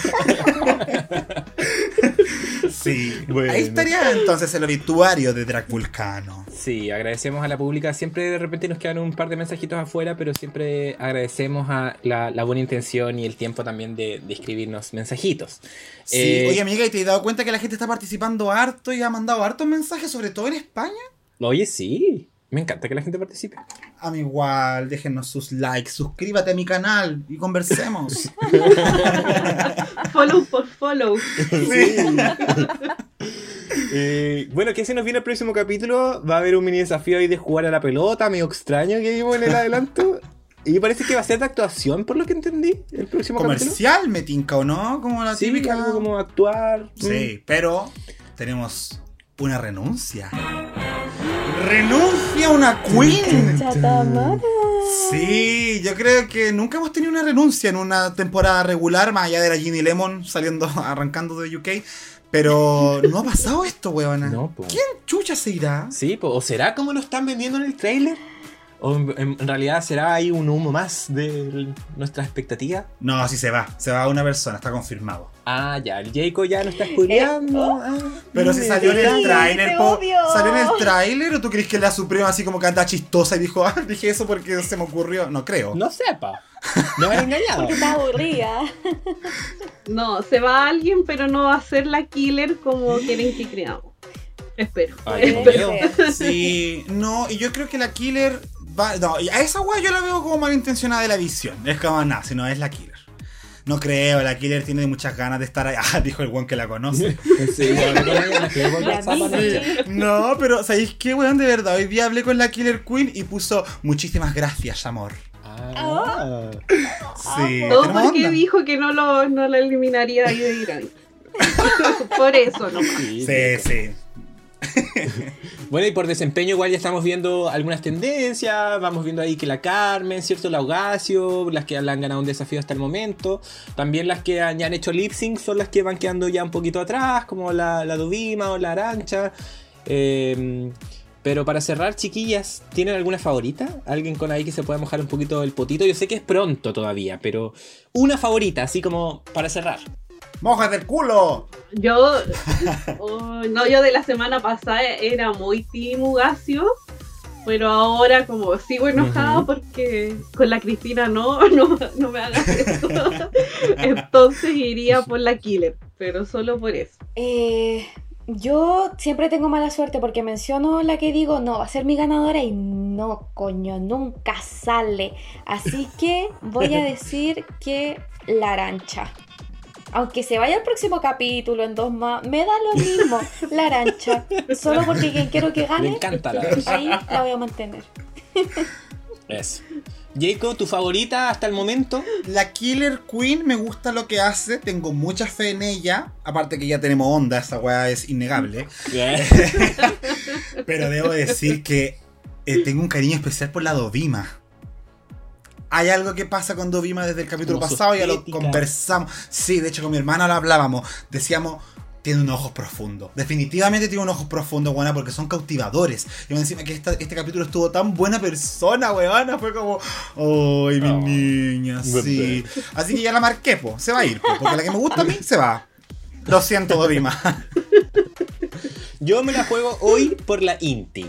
Sí, Bueno. ahí estaría entonces el obituario de Drag Vulcano. Sí, agradecemos a la pública. Siempre de repente nos quedan un par de mensajitos afuera, pero siempre agradecemos a la, la buena intención y el tiempo también de, de escribirnos mensajitos. Sí, Eh, oye amiga, ¿y te has dado cuenta que la gente está participando harto y ha mandado hartos mensajes, sobre todo en España? Oye, sí. Me encanta que la gente participe. A mí igual, déjenos sus likes, suscríbete a mi canal y conversemos. *laughs* Follow por follow. *laughs* Eh, bueno, ¿qué se nos viene el próximo capítulo? Va a haber un mini desafío ahí de jugar a la pelota, medio extraño que vimos en el adelanto. Y parece que va a ser de actuación, por lo que entendí, el próximo Comercial me tinca, ¿o no? Como la capítulo. Sí, típica. algo como actuar. Sí, pero tenemos una renuncia. ¡Renuncia una queen! Sí, yo creo que nunca hemos tenido una renuncia en una temporada regular, más allá de la Ginny Lemon saliendo, *laughs* arrancando de UK. Pero no ha pasado esto, weona. No, po. ¿Quién chucha se irá? Sí, po, ¿o será como lo están vendiendo en el trailer? ¿O en, en realidad será ahí un humo más de nuestra expectativa? No, así se va. Se va una persona, está confirmado. Ah, ya, el Jacob ya no está spoileando. Ah, Pero si salió en el tráiler. ¿Salió en el tráiler o tú crees que la Suprema así como que anda chistosa y dijo, ah, dije eso porque se me ocurrió? No creo. No sepa. No me han engañado. Porque está aburrida. *laughs* No, se va alguien, pero no va a ser la killer como quieren que creamos. Espero. Ay, ser. Sí, no, y yo creo que la killer va. No, y a esa wea yo la veo como malintencionada de la visión. Es como nada, si no es la killer. No creo, la killer tiene muchas ganas de estar ahí. *laughs* Ah, dijo el weón que la conoce. *laughs* Sí, no, no, no, no, no, no, La no, no, no, Vicky. No, pero ¿sabéis qué, weón? De verdad, hoy día hablé con la Killer Queen y puso muchísimas gracias, amor. Ah. Sí, Todo tenemos porque onda. dijo que no lo, no lo eliminaría ahí de Irán. *laughs* Por eso, no. Sí, Sí, sí. *laughs* Bueno, y por desempeño igual ya estamos viendo algunas tendencias, vamos viendo ahí que la Carmen, ¿cierto? La Augasio, las que han ganado un desafío hasta el momento, también las que han, ya han hecho lip sync son las que van quedando ya un poquito atrás, como la, la o la Arancha. Eh, pero para cerrar, chiquillas, ¿tienen alguna favorita? ¿Alguien con ahí que se pueda mojar un poquito el potito? Yo sé que es pronto todavía, pero una favorita, así como para cerrar. ¡Mójate el culo! Yo, *laughs* oh, no, yo de la semana pasada era muy Team Ugacio, pero ahora como sigo enojada porque con la Cristina no, *laughs* no, no me hagas eso. *laughs* Entonces iría por la Killer, pero solo por eso. Eh, yo siempre tengo mala suerte porque menciono la que digo, no, va a ser mi ganadora y no, coño, nunca sale. Así que voy a decir que la arancha. Aunque se vaya al próximo capítulo en dos más, me da lo mismo, la arancha. Solo porque quien quiero que Me gane, encanta la ahí la voy a mantener. Eso. Jacob, ¿tu favorita hasta el momento? La Killer Queen me gusta lo que hace, tengo mucha fe en ella. Aparte que ya tenemos onda, esa weá es innegable. *laughs* Pero debo decir que eh, tengo un cariño especial por la Dovima. Hay algo que pasa con Dovima desde el capítulo Como pasado, ya lo conversamos. Sí, de hecho con mi hermana lo hablábamos. Decíamos, tiene unos ojos profundos. Definitivamente tiene unos ojos profundos, buena, porque son cautivadores. Y me encima que esta- este capítulo estuvo tan buena persona, weona. Fue como, ¡ay, mi Oh, niña! Sí. bebé. Así que ya la marqué, po. Se va a ir, po, porque la que me gusta a mí se va. Lo siento, Dovima. *laughs* Yo me la juego hoy por la Inti.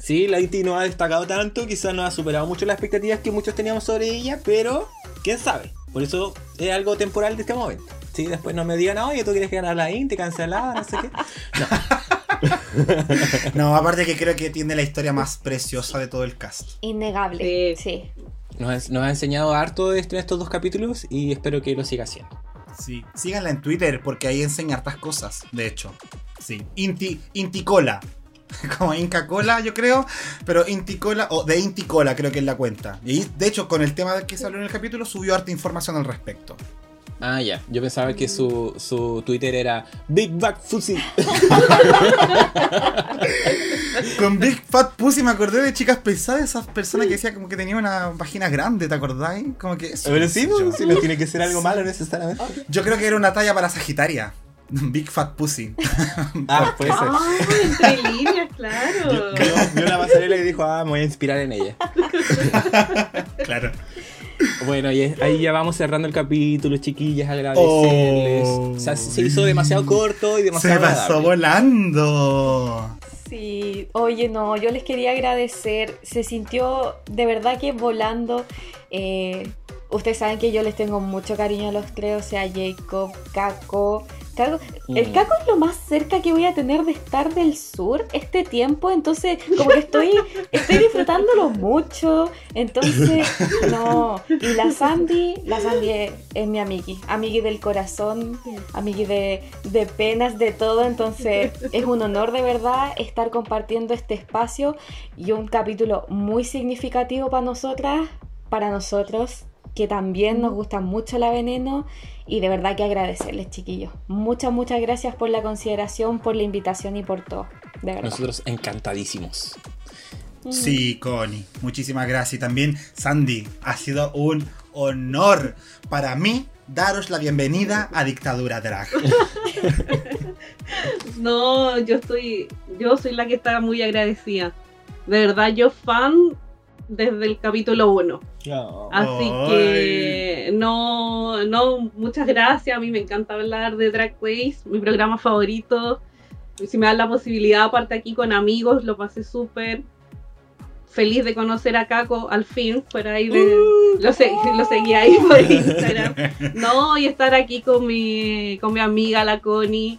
Sí, la Inti no ha destacado tanto, quizás no ha superado mucho las expectativas que muchos teníamos sobre ella, pero quién sabe. Por eso es algo temporal de este momento. Sí, después no me digan, oye, tú quieres ganar la Inti, cancelada, no sé qué. *laughs* No, aparte que creo que tiene la historia más preciosa de todo el cast. Innegable. Sí. Sí. Nos, ha- nos ha enseñado harto de estos estos dos capítulos y espero que lo siga haciendo. Sí. Síganla en Twitter porque ahí enseña hartas cosas, de hecho. Sí. Inti, Inticola. *laughs* Como Inca Cola, yo creo. Pero Inticola, o de Inticola creo que es la cuenta. Y de hecho, con el tema del que se habló en el capítulo, subió harta información al respecto. Ah, ya. Yo pensaba que su, su Twitter era Big Back Fussy. *laughs* Con Big Fat Pussy me acordé de chicas pesadas, esas personas que decían como que tenía una vagina grande, ¿te acordáis? Como que eso. Pero sí, yo. pues, si no tiene que ser algo malo necesariamente. Yo creo que era una talla para Sagitaria. Big Fat Pussy. *laughs* Ah, puede ser. Ah, entre líneas, claro. Vio, vio una pasarela y dijo, ah, me voy a inspirar en ella. *laughs* claro. Bueno, y es- ahí ya vamos cerrando el capítulo, chiquillas, agradecerles. Oh. O sea, se hizo demasiado corto y Se demasiado pasó agradable. volando. Sí, oye, no, yo les quería agradecer. Se sintió de verdad que volando. Eh, ustedes saben que yo les tengo mucho cariño a los tres, o sea, Jacob, Caco. Caco- El. Caco es lo más cerca que voy a tener de estar del sur este tiempo, entonces como que estoy, *laughs* estoy disfrutándolo mucho. Entonces, no. Y la Sandy, la Sandy es, es mi amigui, amigui del corazón, amigui de, de penas, de todo. Entonces, es un honor de verdad estar compartiendo este espacio y un capítulo muy significativo para nosotras, para nosotros, que también nos gusta mucho la veneno. Y de verdad que agradecerles, chiquillos. Muchas, muchas gracias por la consideración, por la invitación y por todo. De verdad. Nosotros encantadísimos. Sí, Connie. Muchísimas gracias. Y también, Sandy, ha sido un honor para mí daros la bienvenida a Dictadura Drag. *laughs* No, yo estoy, yo soy la que está muy agradecida. De verdad, yo fan desde el capítulo 1. Así que no, no, muchas gracias. A mí me encanta hablar de Drag Race, mi programa favorito. Si me dan la posibilidad, aparte aquí con amigos, lo pasé súper feliz de conocer a Caco al fin. Por ahí de, lo, se- lo seguí ahí por Instagram. No, y estar aquí con mi, con mi amiga la Connie.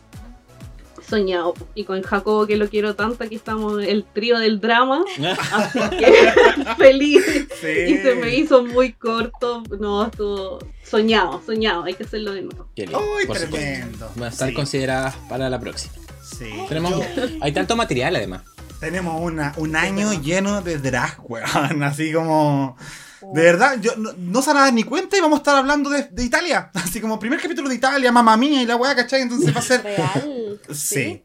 Soñado. Y con Jacobo, que lo quiero tanto. Aquí estamos, el trío del drama. *laughs* Así que *laughs* feliz. Y se me hizo muy corto. No, estuvo soñado, soñado. Hay que hacerlo de nuevo. Qué lindo, ¡Ay, por supuesto. tremendo! Van a estar Sí, consideradas para la próxima. sí. Tenemos, Yo- hay tanto material además. tenemos una, un año lleno de drag, weón. *laughs* Así como. De verdad, yo no, no se van a dar ni cuenta y vamos a estar hablando de, de Italia. *laughs* Así como primer capítulo de Italia, mamá mía y la weá, ¿cachai? Entonces va a ser. Real. *laughs* Sí. Sí.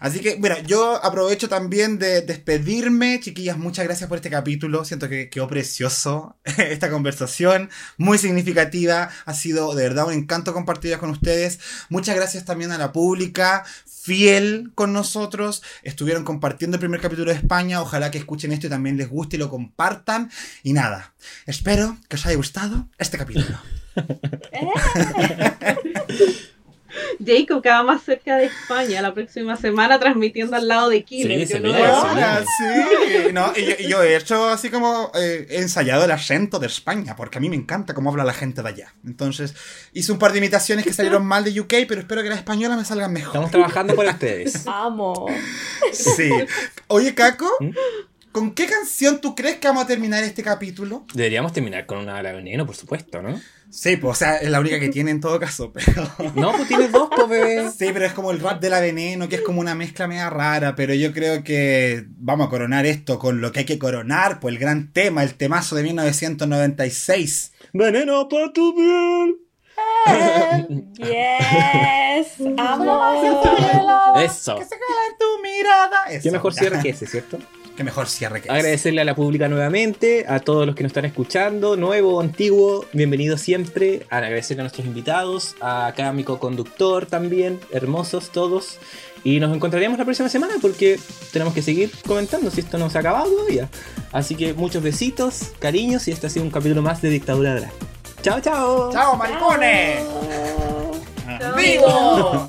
Así que, bueno, yo aprovecho también de despedirme. Chiquillas, muchas gracias por este capítulo. Siento que quedó precioso *laughs* esta conversación. Muy significativa. Ha sido de verdad un encanto compartirla con ustedes. Muchas gracias también a la pública fiel con nosotros. Estuvieron compartiendo el primer capítulo de España. Ojalá que escuchen esto y también les guste y lo compartan. Y nada, espero que os haya gustado este capítulo. *laughs* *laughs* Jacob queda más cerca de España la próxima semana transmitiendo al lado de Killer. Sí, se no-. Ahora sí. No, y yo, y yo he hecho así como eh, he ensayado el acento de España, porque a mí me encanta cómo habla la gente de allá. Entonces, hice un par de imitaciones que salieron mal de UK, pero espero que las españolas me salgan mejor. Estamos trabajando para ustedes. Amo. Sí. Oye, Caco, ¿Mm? ¿Con qué canción tú crees que vamos a terminar este capítulo? Deberíamos terminar con una ala veneno, por supuesto, ¿no? Sí, pues, o sea, es la única que tiene en todo caso, pero... No, pues tienes dos, pues bebé. Sí, pero es como el rap de la veneno, que es como una mezcla media rara, pero yo creo que vamos a coronar esto con lo que hay que coronar, pues el gran tema, el temazo de 1996. Veneno para tu piel. *laughs* Yes. *laughs* Amo. Eso. Que se tu mirada. Eso. Qué mejor cierre que ese, ¿cierto? Qué mejor cierre que. Agradecerle a la pública nuevamente, a todos los que nos están escuchando, nuevo o antiguo, bienvenidos siempre. Agradecerle a nuestros invitados, a cada mi conductor también, hermosos todos. Y nos encontraremos la próxima semana porque tenemos que seguir comentando si esto no se ha acabado todavía. Así que muchos besitos, cariños y este ha sido un capítulo más de Dictadura Drag. Chao, chao. ¡Chao, maricones! ¡Vivo!